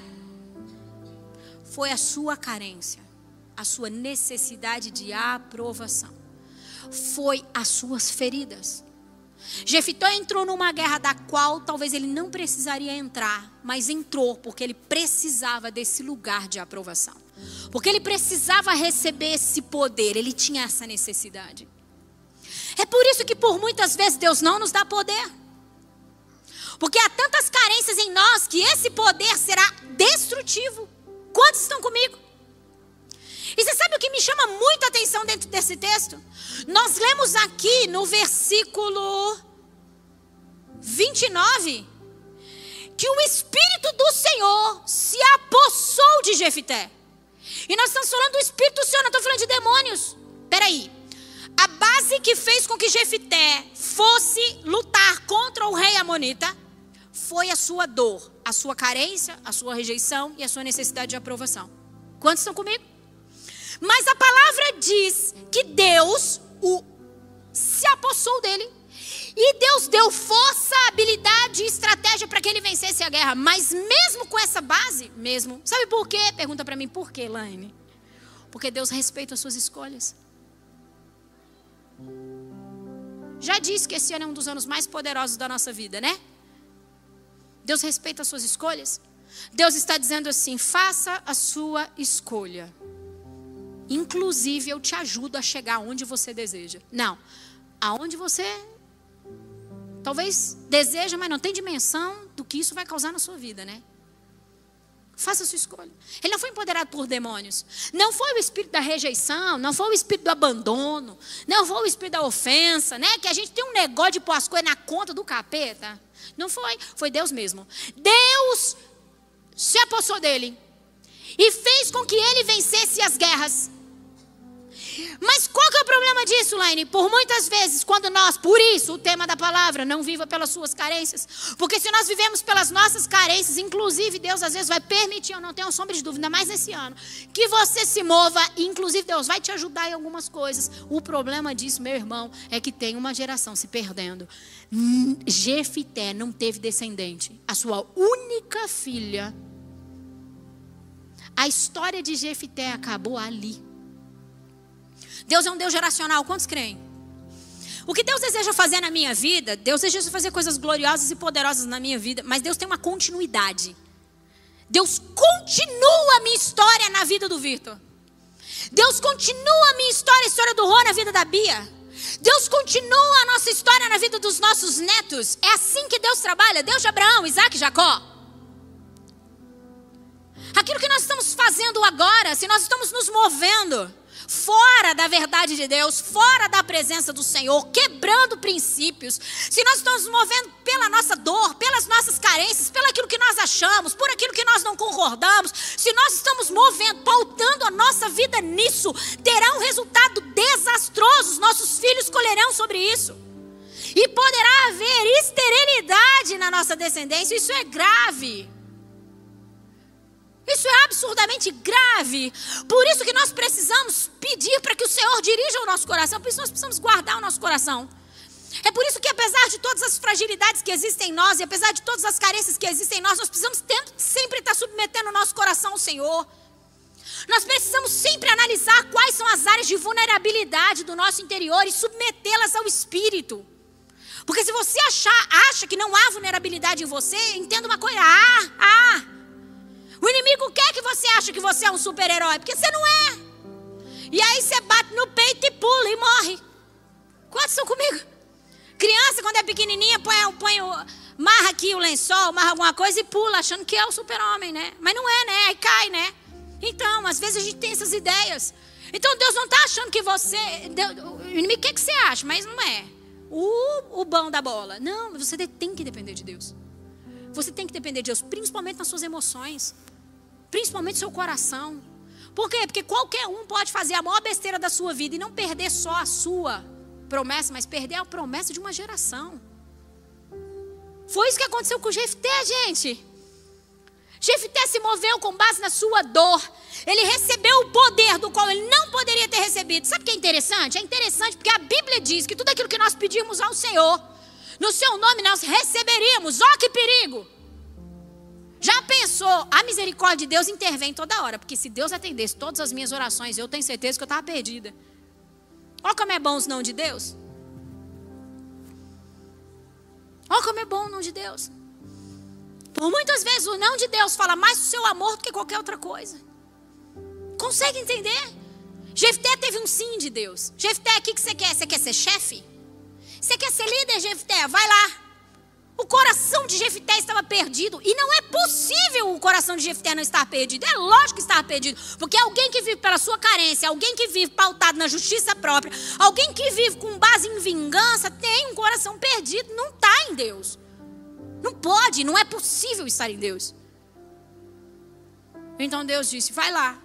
Speaker 1: foi a sua carência, a sua necessidade de aprovação. Foi as suas feridas. Jefité entrou numa guerra da qual talvez ele não precisaria entrar, mas entrou porque ele precisava desse lugar de aprovação. Porque ele precisava receber esse poder, ele tinha essa necessidade. É por isso que por muitas vezes Deus não nos dá poder. Porque há tantas carências em nós que esse poder será destrutivo. Quantos estão comigo? E você sabe o que me chama muito a atenção dentro desse texto? Nós lemos aqui no versículo 29 que o Espírito do Senhor se apossou de Jefité. E nós estamos falando do Espírito do Senhor, não falando de demônios. Peraí. A base que fez com que Jefité fosse lutar contra o rei Amonita foi a sua dor, a sua carência, a sua rejeição e a sua necessidade de aprovação. Quantos estão comigo? Mas a palavra diz que Deus o se apossou dele. E Deus deu força, habilidade e estratégia para que ele vencesse a guerra. Mas mesmo com essa base, mesmo. Sabe por quê? Pergunta para mim, por quê, Laine? Porque Deus respeita as suas escolhas. Já disse que esse ano é um dos anos mais poderosos da nossa vida, né? Deus respeita as suas escolhas. Deus está dizendo assim: faça a sua escolha. Inclusive, eu te ajudo a chegar onde você deseja. Não, aonde você talvez deseja, mas não tem dimensão do que isso vai causar na sua vida, né? Faça a sua escolha. Ele não foi empoderado por demônios. Não foi o espírito da rejeição, não foi o espírito do abandono, não foi o espírito da ofensa, né? Que a gente tem um negócio de pôr as coisas na conta do capeta. Não foi, foi Deus mesmo. Deus se apossou dele e fez com que ele vencesse as guerras. Mas qual que é o problema disso, Laine? Por muitas vezes, quando nós, por isso, o tema da palavra, não viva pelas suas carências. Porque se nós vivemos pelas nossas carências, inclusive Deus às vezes vai permitir, eu não tenho sombra de dúvida, mais nesse ano, que você se mova, inclusive Deus vai te ajudar em algumas coisas. O problema disso, meu irmão, é que tem uma geração se perdendo. Jefité não teve descendente. A sua única filha
Speaker 2: A história de Jefité acabou ali. Deus é um Deus geracional, quantos creem? O que Deus deseja fazer na minha vida, Deus deseja fazer coisas gloriosas e poderosas na minha vida, mas Deus tem uma continuidade. Deus continua a minha história na vida do Victor. Deus continua a minha história, a história do Rô na vida da Bia. Deus continua a nossa história na vida dos nossos netos. É assim que Deus trabalha. Deus de Abraão, Isaac e Jacó. Aquilo que nós estamos fazendo agora, se nós estamos nos movendo fora da verdade de Deus, fora da presença do Senhor, quebrando princípios, se nós estamos movendo pela nossa dor, pelas nossas carências, pelo aquilo que nós achamos, por aquilo que nós não concordamos, se nós estamos movendo, pautando a nossa vida nisso, terá um resultado desastroso. Os nossos filhos colherão sobre isso. E poderá haver esterilidade na nossa descendência. Isso é grave. Isso é absurdamente grave. Por isso que nós precisamos pedir para que o Senhor dirija o nosso coração. Por isso nós precisamos guardar o nosso coração. É por isso que, apesar de todas as fragilidades que existem em nós, e apesar de todas as carências que existem em nós, nós precisamos sempre estar submetendo o nosso coração ao Senhor. Nós precisamos sempre analisar quais são as áreas de vulnerabilidade do nosso interior e submetê-las ao Espírito. Porque se você achar, acha que não há vulnerabilidade em você, entenda uma coisa: ah, ah. O inimigo quer que você ache que você é um super-herói, porque você não é. E aí você bate no peito e pula e morre. Quantos são comigo? Criança, quando é pequenininha, põe, põe o, marra aqui o lençol, marra alguma coisa e pula, achando que é o super-homem, né? Mas não é, né? Aí cai, né? Então, às vezes a gente tem essas ideias. Então Deus não está achando que você. Deus, o inimigo quer que você ache, mas não é. O, o bom da bola. Não, você tem que depender de Deus. Você tem que depender de Deus, principalmente nas suas emoções, principalmente no seu coração. Por quê? Porque qualquer um pode fazer a maior besteira da sua vida e não perder só a sua promessa, mas perder a promessa de uma geração. Foi isso que aconteceu com o Jefté, gente. Jefté se moveu com base na sua dor. Ele recebeu o poder do qual ele não poderia ter recebido. Sabe o que é interessante? É interessante porque a Bíblia diz que tudo aquilo que nós pedimos ao Senhor, no seu nome nós receberíamos. Ó, oh, que perigo! Já pensou? A misericórdia de Deus intervém toda hora. Porque se Deus atendesse todas as minhas orações, eu tenho certeza que eu estava perdida. Olha como é bom os não de Deus. Olha como é bom o não de Deus. Por muitas vezes o não de Deus fala mais do seu amor do que qualquer outra coisa. Consegue entender? Jefté teve um sim de Deus. Jefté, o que, que você quer? Você quer ser chefe? Você quer ser líder, Jefté? Vai lá. O coração de Jefté estava perdido. E não é possível o coração de Jefté não estar perdido. É lógico que estava perdido. Porque alguém que vive pela sua carência, alguém que vive pautado na justiça própria, alguém que vive com base em vingança, tem um coração perdido. Não está em Deus. Não pode, não é possível estar em Deus. Então Deus disse: vai lá.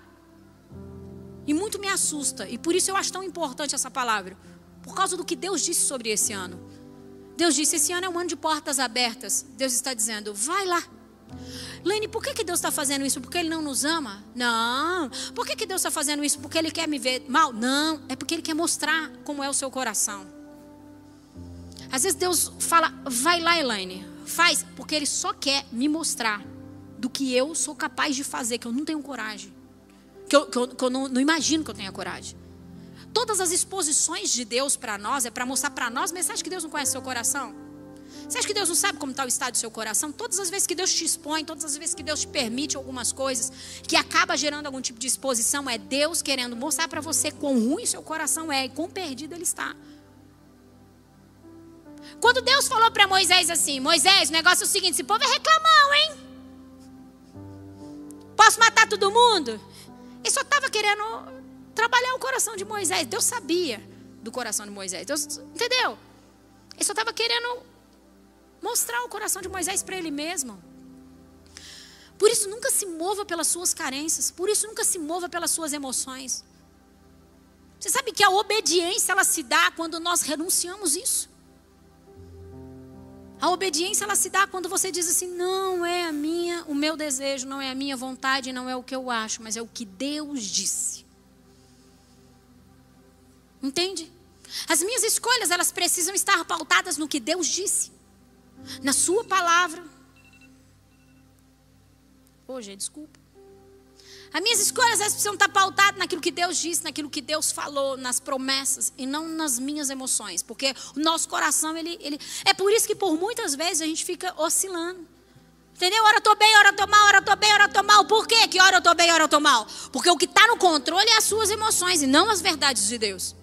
Speaker 2: E muito me assusta. E por isso eu acho tão importante essa palavra. Por causa do que Deus disse sobre esse ano. Deus disse: esse ano é um ano de portas abertas. Deus está dizendo: vai lá. Lene, por que, que Deus está fazendo isso? Porque Ele não nos ama? Não. Por que, que Deus está fazendo isso? Porque Ele quer me ver mal? Não. É porque Ele quer mostrar como é o seu coração. Às vezes Deus fala: vai lá, Elaine, faz, porque Ele só quer me mostrar do que eu sou capaz de fazer, que eu não tenho coragem. Que eu, que eu, que eu não, não imagino que eu tenha coragem. Todas as exposições de Deus para nós é para mostrar para nós, mas você acha que Deus não conhece seu coração? Você acha que Deus não sabe como está o estado do seu coração? Todas as vezes que Deus te expõe, todas as vezes que Deus te permite algumas coisas que acaba gerando algum tipo de exposição, é Deus querendo mostrar para você quão ruim seu coração é e quão perdido ele está. Quando Deus falou para Moisés assim: Moisés, o negócio é o seguinte: esse povo é reclamão, hein? Posso matar todo mundo? Ele só estava querendo trabalhar o coração de Moisés. Deus sabia do coração de Moisés. Deus, entendeu? Ele só estava querendo mostrar o coração de Moisés para ele mesmo. Por isso, nunca se mova pelas suas carências. Por isso, nunca se mova pelas suas emoções. Você sabe que a obediência ela se dá quando nós renunciamos isso. A obediência ela se dá quando você diz assim: não é a minha, o meu desejo, não é a minha vontade, não é o que eu acho, mas é o que Deus disse. Entende? As minhas escolhas, elas precisam estar pautadas no que Deus disse. Na sua palavra. Hoje, desculpa. As minhas escolhas elas precisam estar pautadas naquilo que Deus disse, naquilo que Deus falou, nas promessas e não nas minhas emoções, porque o nosso coração ele, ele é por isso que por muitas vezes a gente fica oscilando. Entendeu? Hora eu tô bem, hora eu tô mal, hora eu tô bem, hora eu tô mal. Por quê? Que hora eu tô bem, hora eu tô mal? Porque o que está no controle é as suas emoções e não as verdades de Deus.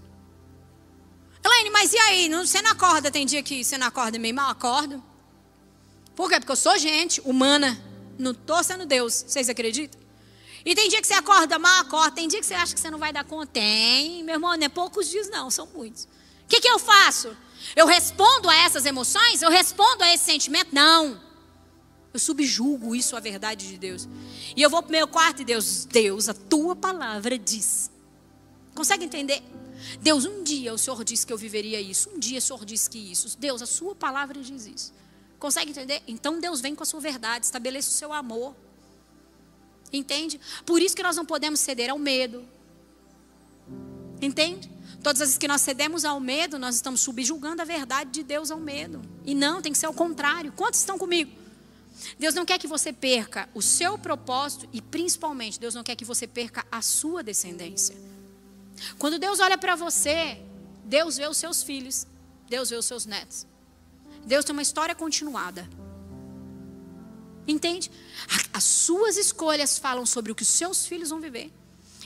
Speaker 2: Elaine, mas e aí? Você não acorda? Tem dia que você não acorda meio mal? Acordo. Por quê? Porque eu sou gente humana. Não estou sendo Deus. Vocês acreditam? E tem dia que você acorda mal, acorda. Tem dia que você acha que você não vai dar conta. Tem, meu irmão, não é poucos dias, não, são muitos. O que, que eu faço? Eu respondo a essas emoções? Eu respondo a esse sentimento? Não. Eu subjugo isso à verdade de Deus. E eu vou para o meu quarto e Deus, Deus, a tua palavra diz. Consegue entender? Deus, um dia o Senhor disse que eu viveria isso. Um dia o Senhor disse que isso. Deus, a sua palavra diz isso. Consegue entender? Então Deus vem com a sua verdade, estabeleça o seu amor. Entende? Por isso que nós não podemos ceder ao medo. Entende? Todas as vezes que nós cedemos ao medo, nós estamos subjugando a verdade de Deus ao medo. E não, tem que ser o contrário. Quantos estão comigo? Deus não quer que você perca o seu propósito e, principalmente, Deus não quer que você perca a sua descendência. Quando Deus olha para você, Deus vê os seus filhos, Deus vê os seus netos. Deus tem uma história continuada. Entende? As suas escolhas falam sobre o que os seus filhos vão viver.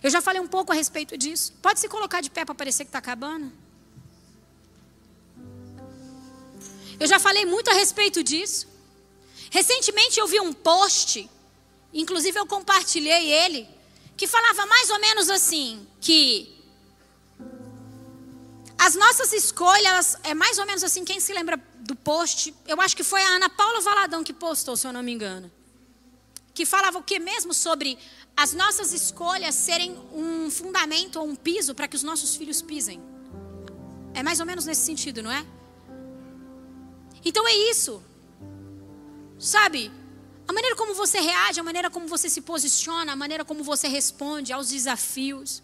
Speaker 2: Eu já falei um pouco a respeito disso. Pode se colocar de pé para parecer que está acabando? Eu já falei muito a respeito disso. Recentemente eu vi um post, inclusive eu compartilhei ele, que falava mais ou menos assim: que as nossas escolhas, é mais ou menos assim, quem se lembra do post, eu acho que foi a Ana Paula Valadão que postou, se eu não me engano. Que falava o que mesmo sobre as nossas escolhas serem um fundamento ou um piso para que os nossos filhos pisem. É mais ou menos nesse sentido, não é? Então é isso. Sabe? A maneira como você reage, a maneira como você se posiciona, a maneira como você responde aos desafios,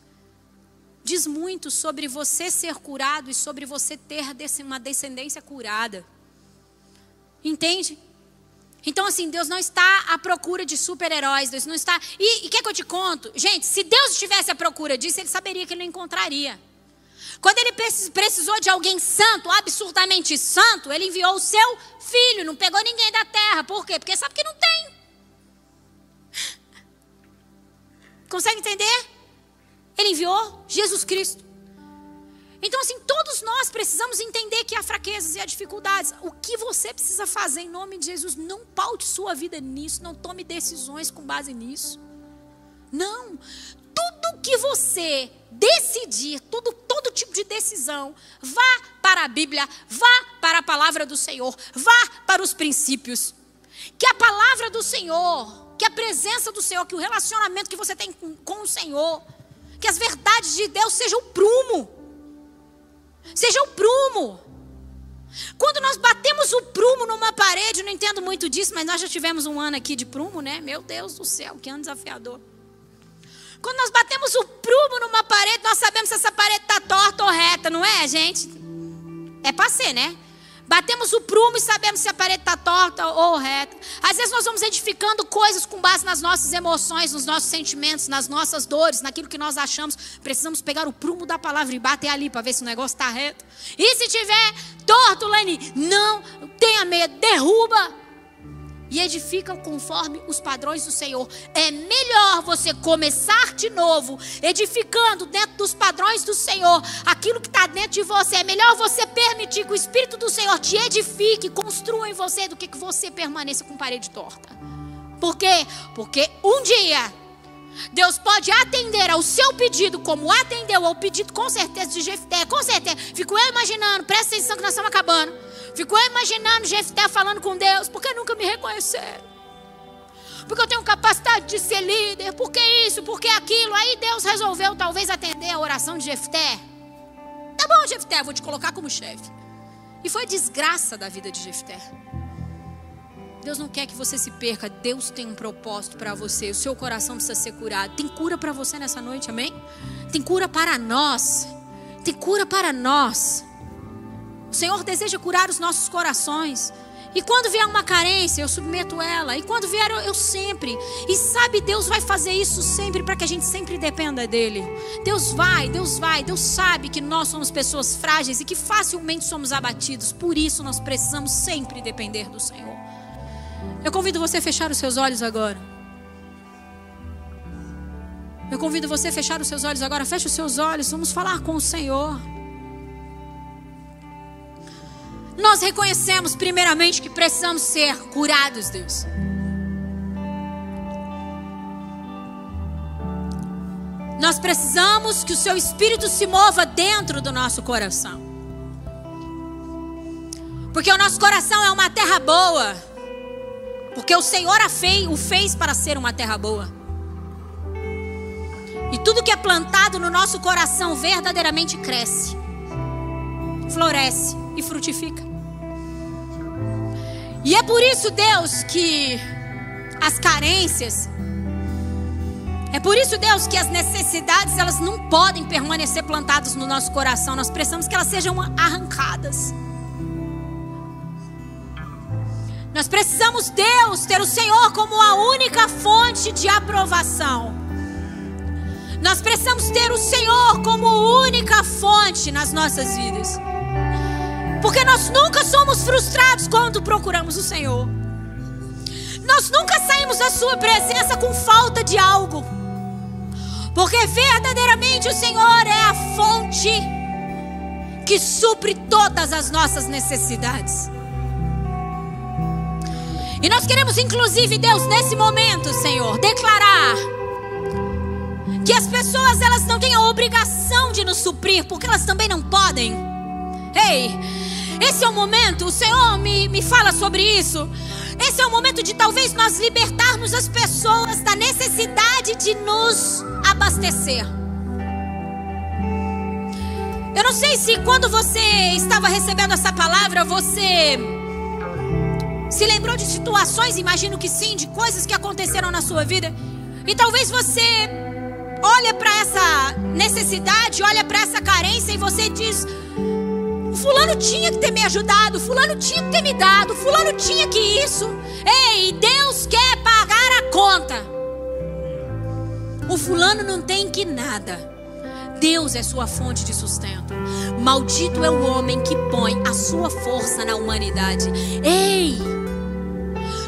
Speaker 2: diz muito sobre você ser curado e sobre você ter uma descendência curada. Entende? Então, assim, Deus não está à procura de super-heróis, Deus não está. E, quer que eu te conto? Gente, se Deus estivesse à procura disso, ele saberia que ele não encontraria. Quando ele precisou de alguém santo, absurdamente santo, ele enviou o seu filho, não pegou ninguém da terra. Por quê? Porque sabe que não tem. Consegue entender? Ele enviou Jesus Cristo. Então, assim, todos nós precisamos entender que há fraquezas e há dificuldades. O que você precisa fazer em nome de Jesus? Não paute sua vida nisso, não tome decisões com base nisso. Não. Tudo que você decidir, tudo, todo tipo de decisão, vá para a Bíblia, vá para a palavra do Senhor, vá para os princípios. Que a palavra do Senhor, que a presença do Senhor, que o relacionamento que você tem com, com o Senhor, que as verdades de Deus sejam prumo Seja o prumo. Quando nós batemos o prumo numa parede, não entendo muito disso, mas nós já tivemos um ano aqui de prumo, né? Meu Deus do céu, que ano desafiador. Quando nós batemos o prumo numa parede, nós sabemos se essa parede está torta ou reta, não é, gente? É para ser, né? Batemos o prumo e sabemos se a parede está torta ou reta. Às vezes nós vamos edificando coisas com base nas nossas emoções, nos nossos sentimentos, nas nossas dores, naquilo que nós achamos. Precisamos pegar o prumo da palavra e bater ali para ver se o negócio está reto. E se tiver torto, Leni, não tenha medo, derruba e edificam conforme os padrões do Senhor. É melhor você começar de novo, edificando dentro dos padrões do Senhor, aquilo que está dentro de você. É melhor você permitir que o Espírito do Senhor te edifique, construa em você, do que que você permaneça com parede torta. Por quê? Porque um dia Deus pode atender ao seu pedido, como atendeu ao pedido, com certeza, de Jefté. Com certeza. Fico eu imaginando, presta atenção que nós estamos acabando. Ficou imaginando Jefté falando com Deus, porque nunca me reconheceram. Porque eu tenho capacidade de ser líder, porque isso, porque aquilo. Aí Deus resolveu talvez atender a oração de Jefté. Tá bom, Jefté, vou te colocar como chefe. E foi desgraça da vida de Jefté. Deus não quer que você se perca. Deus tem um propósito para você. O seu coração precisa ser curado. Tem cura para você nessa noite, amém? Tem cura para nós. Tem cura para nós. O Senhor deseja curar os nossos corações. E quando vier uma carência, eu submeto ela. E quando vier, eu, eu sempre. E sabe, Deus vai fazer isso sempre para que a gente sempre dependa dele. Deus vai, Deus vai. Deus sabe que nós somos pessoas frágeis e que facilmente somos abatidos. Por isso nós precisamos sempre depender do Senhor. Eu convido você a fechar os seus olhos agora. Eu convido você a fechar os seus olhos agora. Feche os seus olhos. Vamos falar com o Senhor. Nós reconhecemos, primeiramente, que precisamos ser curados, Deus. Nós precisamos que o Seu Espírito se mova dentro do nosso coração. Porque o nosso coração é uma terra boa. Porque o Senhor fez, o fez para ser uma terra boa. E tudo que é plantado no nosso coração verdadeiramente cresce, floresce e frutifica. E é por isso, Deus, que as carências, é por isso, Deus, que as necessidades, elas não podem permanecer plantadas no nosso coração. Nós precisamos que elas sejam arrancadas. Nós precisamos, Deus, ter o Senhor como a única fonte de aprovação. Nós precisamos ter o Senhor como única fonte nas nossas vidas. Porque nós nunca somos frustrados quando procuramos o Senhor. Nós nunca saímos da Sua presença com falta de algo. Porque verdadeiramente o Senhor é a fonte que supre todas as nossas necessidades. E nós queremos, inclusive, Deus, nesse momento, Senhor, declarar que as pessoas elas não têm a obrigação de nos suprir, porque elas também não podem. Ei, esse é o momento, o Senhor me, me fala sobre isso. Esse é o momento de talvez nós libertarmos as pessoas da necessidade de nos abastecer. Eu não sei se quando você estava recebendo essa palavra, você se lembrou de situações, imagino que sim, de coisas que aconteceram na sua vida. E talvez você olha para essa necessidade, olha para essa carência e você diz: Fulano tinha que ter me ajudado, Fulano tinha que ter me dado, Fulano tinha que isso. Ei, Deus quer pagar a conta. O fulano não tem que nada. Deus é sua fonte de sustento. Maldito é o homem que põe a sua força na humanidade. Ei!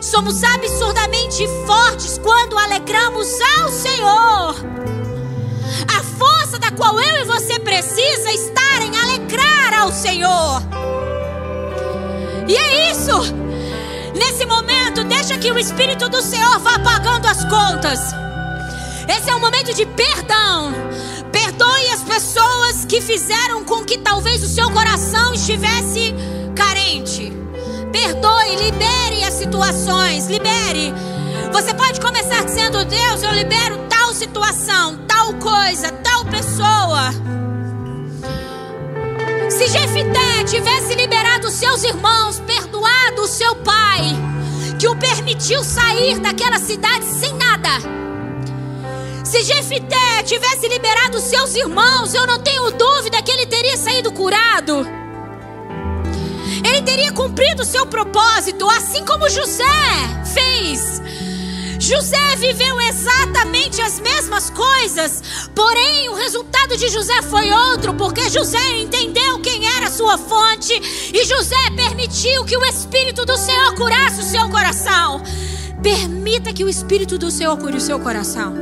Speaker 2: Somos absurdamente fortes quando alegramos ao Senhor. A força da qual eu e você precisa estar alegrar ao Senhor. E é isso. Nesse momento, deixa que o Espírito do Senhor vá pagando as contas. Esse é um momento de perdão. Perdoe as pessoas que fizeram com que talvez o seu coração estivesse carente. Perdoe, libere as situações, libere. Você pode começar dizendo: Deus, eu libero tal situação, tal coisa, tal pessoa. Se Jefité tivesse liberado seus irmãos, perdoado o seu pai, que o permitiu sair daquela cidade sem nada. Se Jefité tivesse liberado seus irmãos, eu não tenho dúvida que ele teria saído curado. Ele teria cumprido o seu propósito, assim como José fez. José viveu exatamente as mesmas coisas, porém o resultado de José foi outro, porque José entendeu quem era sua fonte e José permitiu que o Espírito do Senhor curasse o seu coração. Permita que o Espírito do Senhor cure o seu coração.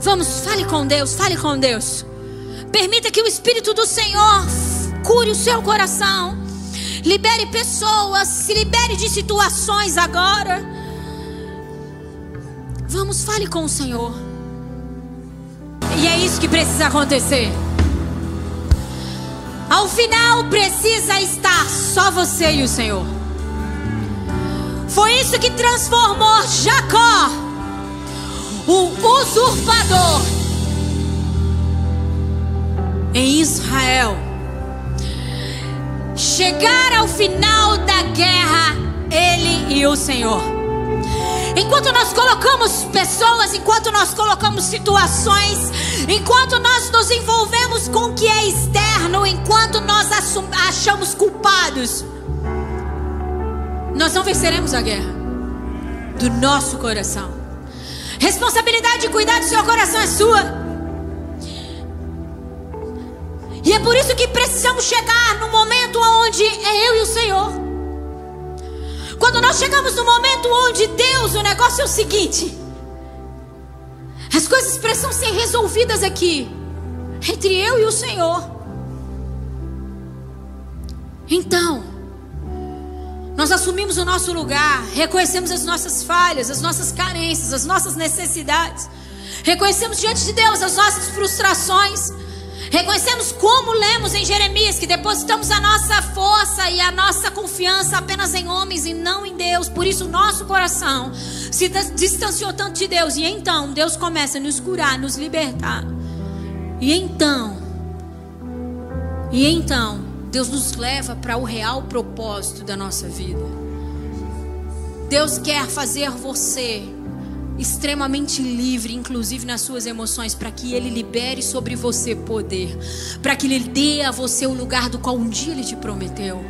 Speaker 2: Vamos, fale com Deus, fale com Deus. Permita que o Espírito do Senhor cure o seu coração. Libere pessoas, se libere de situações agora. Vamos, fale com o Senhor. E é isso que precisa acontecer. Ao final precisa estar só você e o Senhor. Foi isso que transformou Jacó, o usurpador, em Israel chegar ao final da guerra, Ele e o Senhor. Enquanto nós colocamos pessoas, enquanto nós colocamos situações
Speaker 1: enquanto nós nos envolvemos com o que é externo, enquanto nós achamos culpados, nós não venceremos a guerra do nosso coração. Responsabilidade de cuidar do seu coração é sua. E é por isso que precisamos chegar no momento onde é eu e o Senhor. Quando nós chegamos no momento onde Deus, o negócio é o seguinte: as coisas precisam ser resolvidas aqui, entre eu e o Senhor. Então, nós assumimos o nosso lugar, reconhecemos as nossas falhas, as nossas carências, as nossas necessidades, reconhecemos diante de Deus as nossas frustrações. Reconhecemos como lemos em Jeremias que depositamos a nossa força e a nossa confiança apenas em homens e não em Deus. Por isso nosso coração se distanciou tanto de Deus e então Deus começa a nos curar, nos libertar. E então E então Deus nos leva para o real propósito da nossa vida. Deus quer fazer você extremamente livre, inclusive nas suas emoções, para que Ele libere sobre você poder, para que Ele dê a você o lugar do qual um dia Ele te prometeu.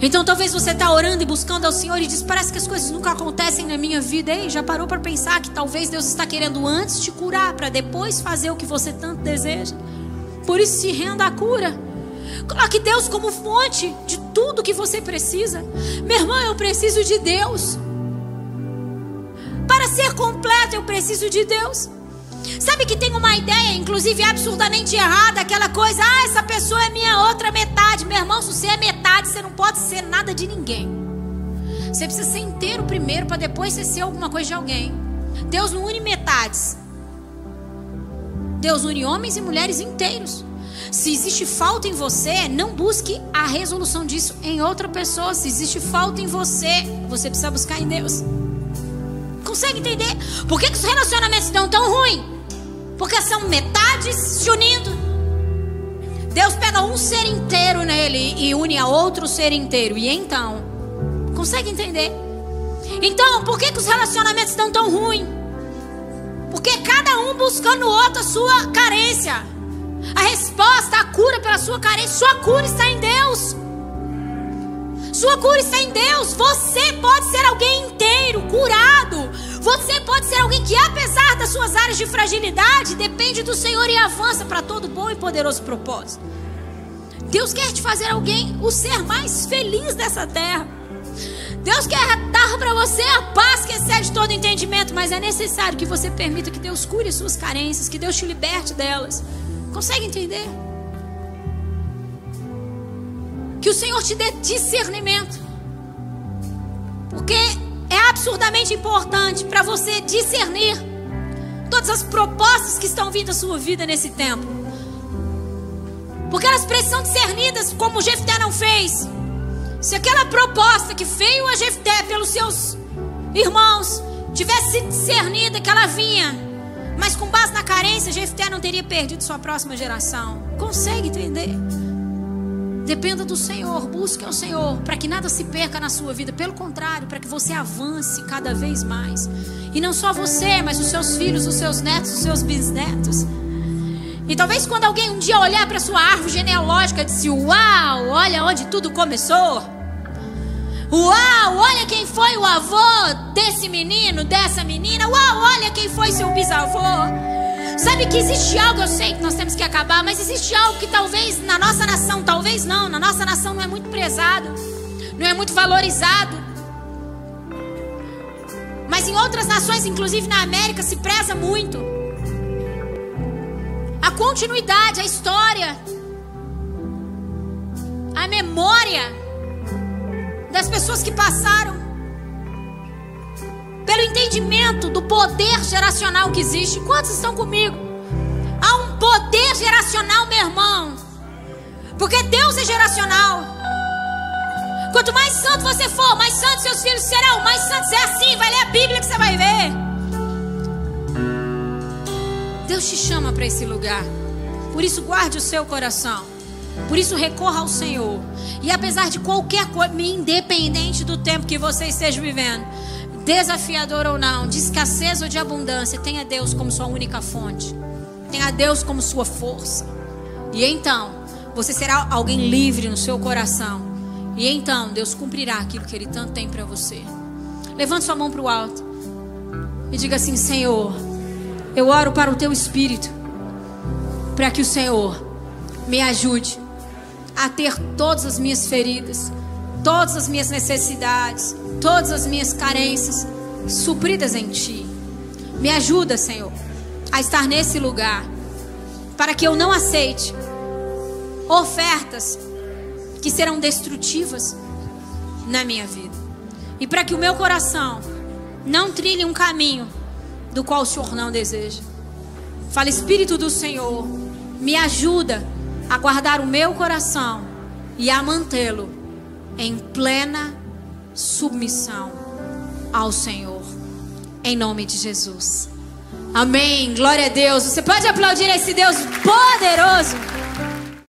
Speaker 1: Então talvez você está orando e buscando ao Senhor e diz: parece que as coisas nunca acontecem na minha vida. Ei, já parou para pensar que talvez Deus está querendo antes te curar para depois fazer o que você tanto deseja? Por isso se renda à cura. Coloque Deus como fonte de tudo que você precisa. Meu irmão, eu preciso de Deus. Para ser completo, eu preciso de Deus. Sabe que tem uma ideia, inclusive absurdamente errada, aquela coisa, ah, essa pessoa é minha outra metade. Meu irmão, se você é metade, você não pode ser nada de ninguém. Você precisa ser inteiro primeiro para depois você ser alguma coisa de alguém. Deus não une metades. Deus une homens e mulheres inteiros. Se existe falta em você, não busque a resolução disso em outra pessoa. Se existe falta em você, você precisa buscar em Deus consegue entender? Por que, que os relacionamentos estão tão ruins? Porque são metades se unindo. Deus pega um ser inteiro nele e une a outro ser inteiro. E então, consegue entender? Então, por que, que os relacionamentos estão tão ruins? Porque cada um buscando o outro a sua carência. A resposta, a cura pela sua carência, sua cura está em Deus. Sua cura está em Deus. Você pode ser alguém inteiro, curado. Você pode ser alguém que, apesar das suas áreas de fragilidade, depende do Senhor e avança para todo bom e poderoso propósito. Deus quer te fazer alguém, o ser mais feliz dessa terra. Deus quer dar para você a paz que excede todo entendimento, mas é necessário que você permita que Deus cure suas carências, que Deus te liberte delas. Consegue entender? Que o Senhor te dê discernimento. Porque é absurdamente importante para você discernir todas as propostas que estão vindo à sua vida nesse tempo. Porque elas precisam discernidas como Jefté não fez. Se aquela proposta que veio a Jefté pelos seus irmãos tivesse discernida que ela vinha, mas com base na carência, Jefté não teria perdido sua próxima geração. Consegue entender? Dependa do Senhor, busque ao Senhor, para que nada se perca na sua vida. Pelo contrário, para que você avance cada vez mais. E não só você, mas os seus filhos, os seus netos, os seus bisnetos. E talvez quando alguém um dia olhar para sua árvore genealógica e disse: Uau, olha onde tudo começou. Uau, olha quem foi o avô desse menino, dessa menina. Uau, olha quem foi seu bisavô. Sabe que existe algo, eu sei que nós temos que acabar, mas existe algo que talvez na nossa nação, talvez não, na nossa nação não é muito prezado, não é muito valorizado. Mas em outras nações, inclusive na América, se preza muito. A continuidade, a história, a memória das pessoas que passaram pelo entendimento do poder geracional que existe. Quantos estão comigo? Há um poder geracional, meu irmão. Porque Deus é geracional. Quanto mais santo você for, mais santos seus filhos serão. Mais santos é assim. Vai ler a Bíblia que você vai ver. Deus te chama para esse lugar. Por isso, guarde o seu coração. Por isso, recorra ao Senhor. E apesar de qualquer coisa, independente do tempo que você esteja vivendo, desafiador ou não, de escassez ou de abundância, tenha Deus como sua única fonte. Tenha Deus como sua força. E então, você será alguém livre no seu coração. E então, Deus cumprirá aquilo que Ele tanto tem para você. Levante sua mão para o alto. E diga assim: Senhor, eu oro para o teu espírito. Para que o Senhor me ajude a ter todas as minhas feridas, todas as minhas necessidades, todas as minhas carências supridas em Ti. Me ajuda, Senhor, a estar nesse lugar, para que eu não aceite ofertas que serão destrutivas na minha vida, e para que o meu coração não trilhe um caminho do qual o Senhor não deseja. Fala, Espírito do Senhor, me ajuda a guardar o meu coração e a mantê-lo em plena submissão ao Senhor. Em nome de Jesus. Amém. Glória a Deus. Você pode aplaudir esse Deus poderoso.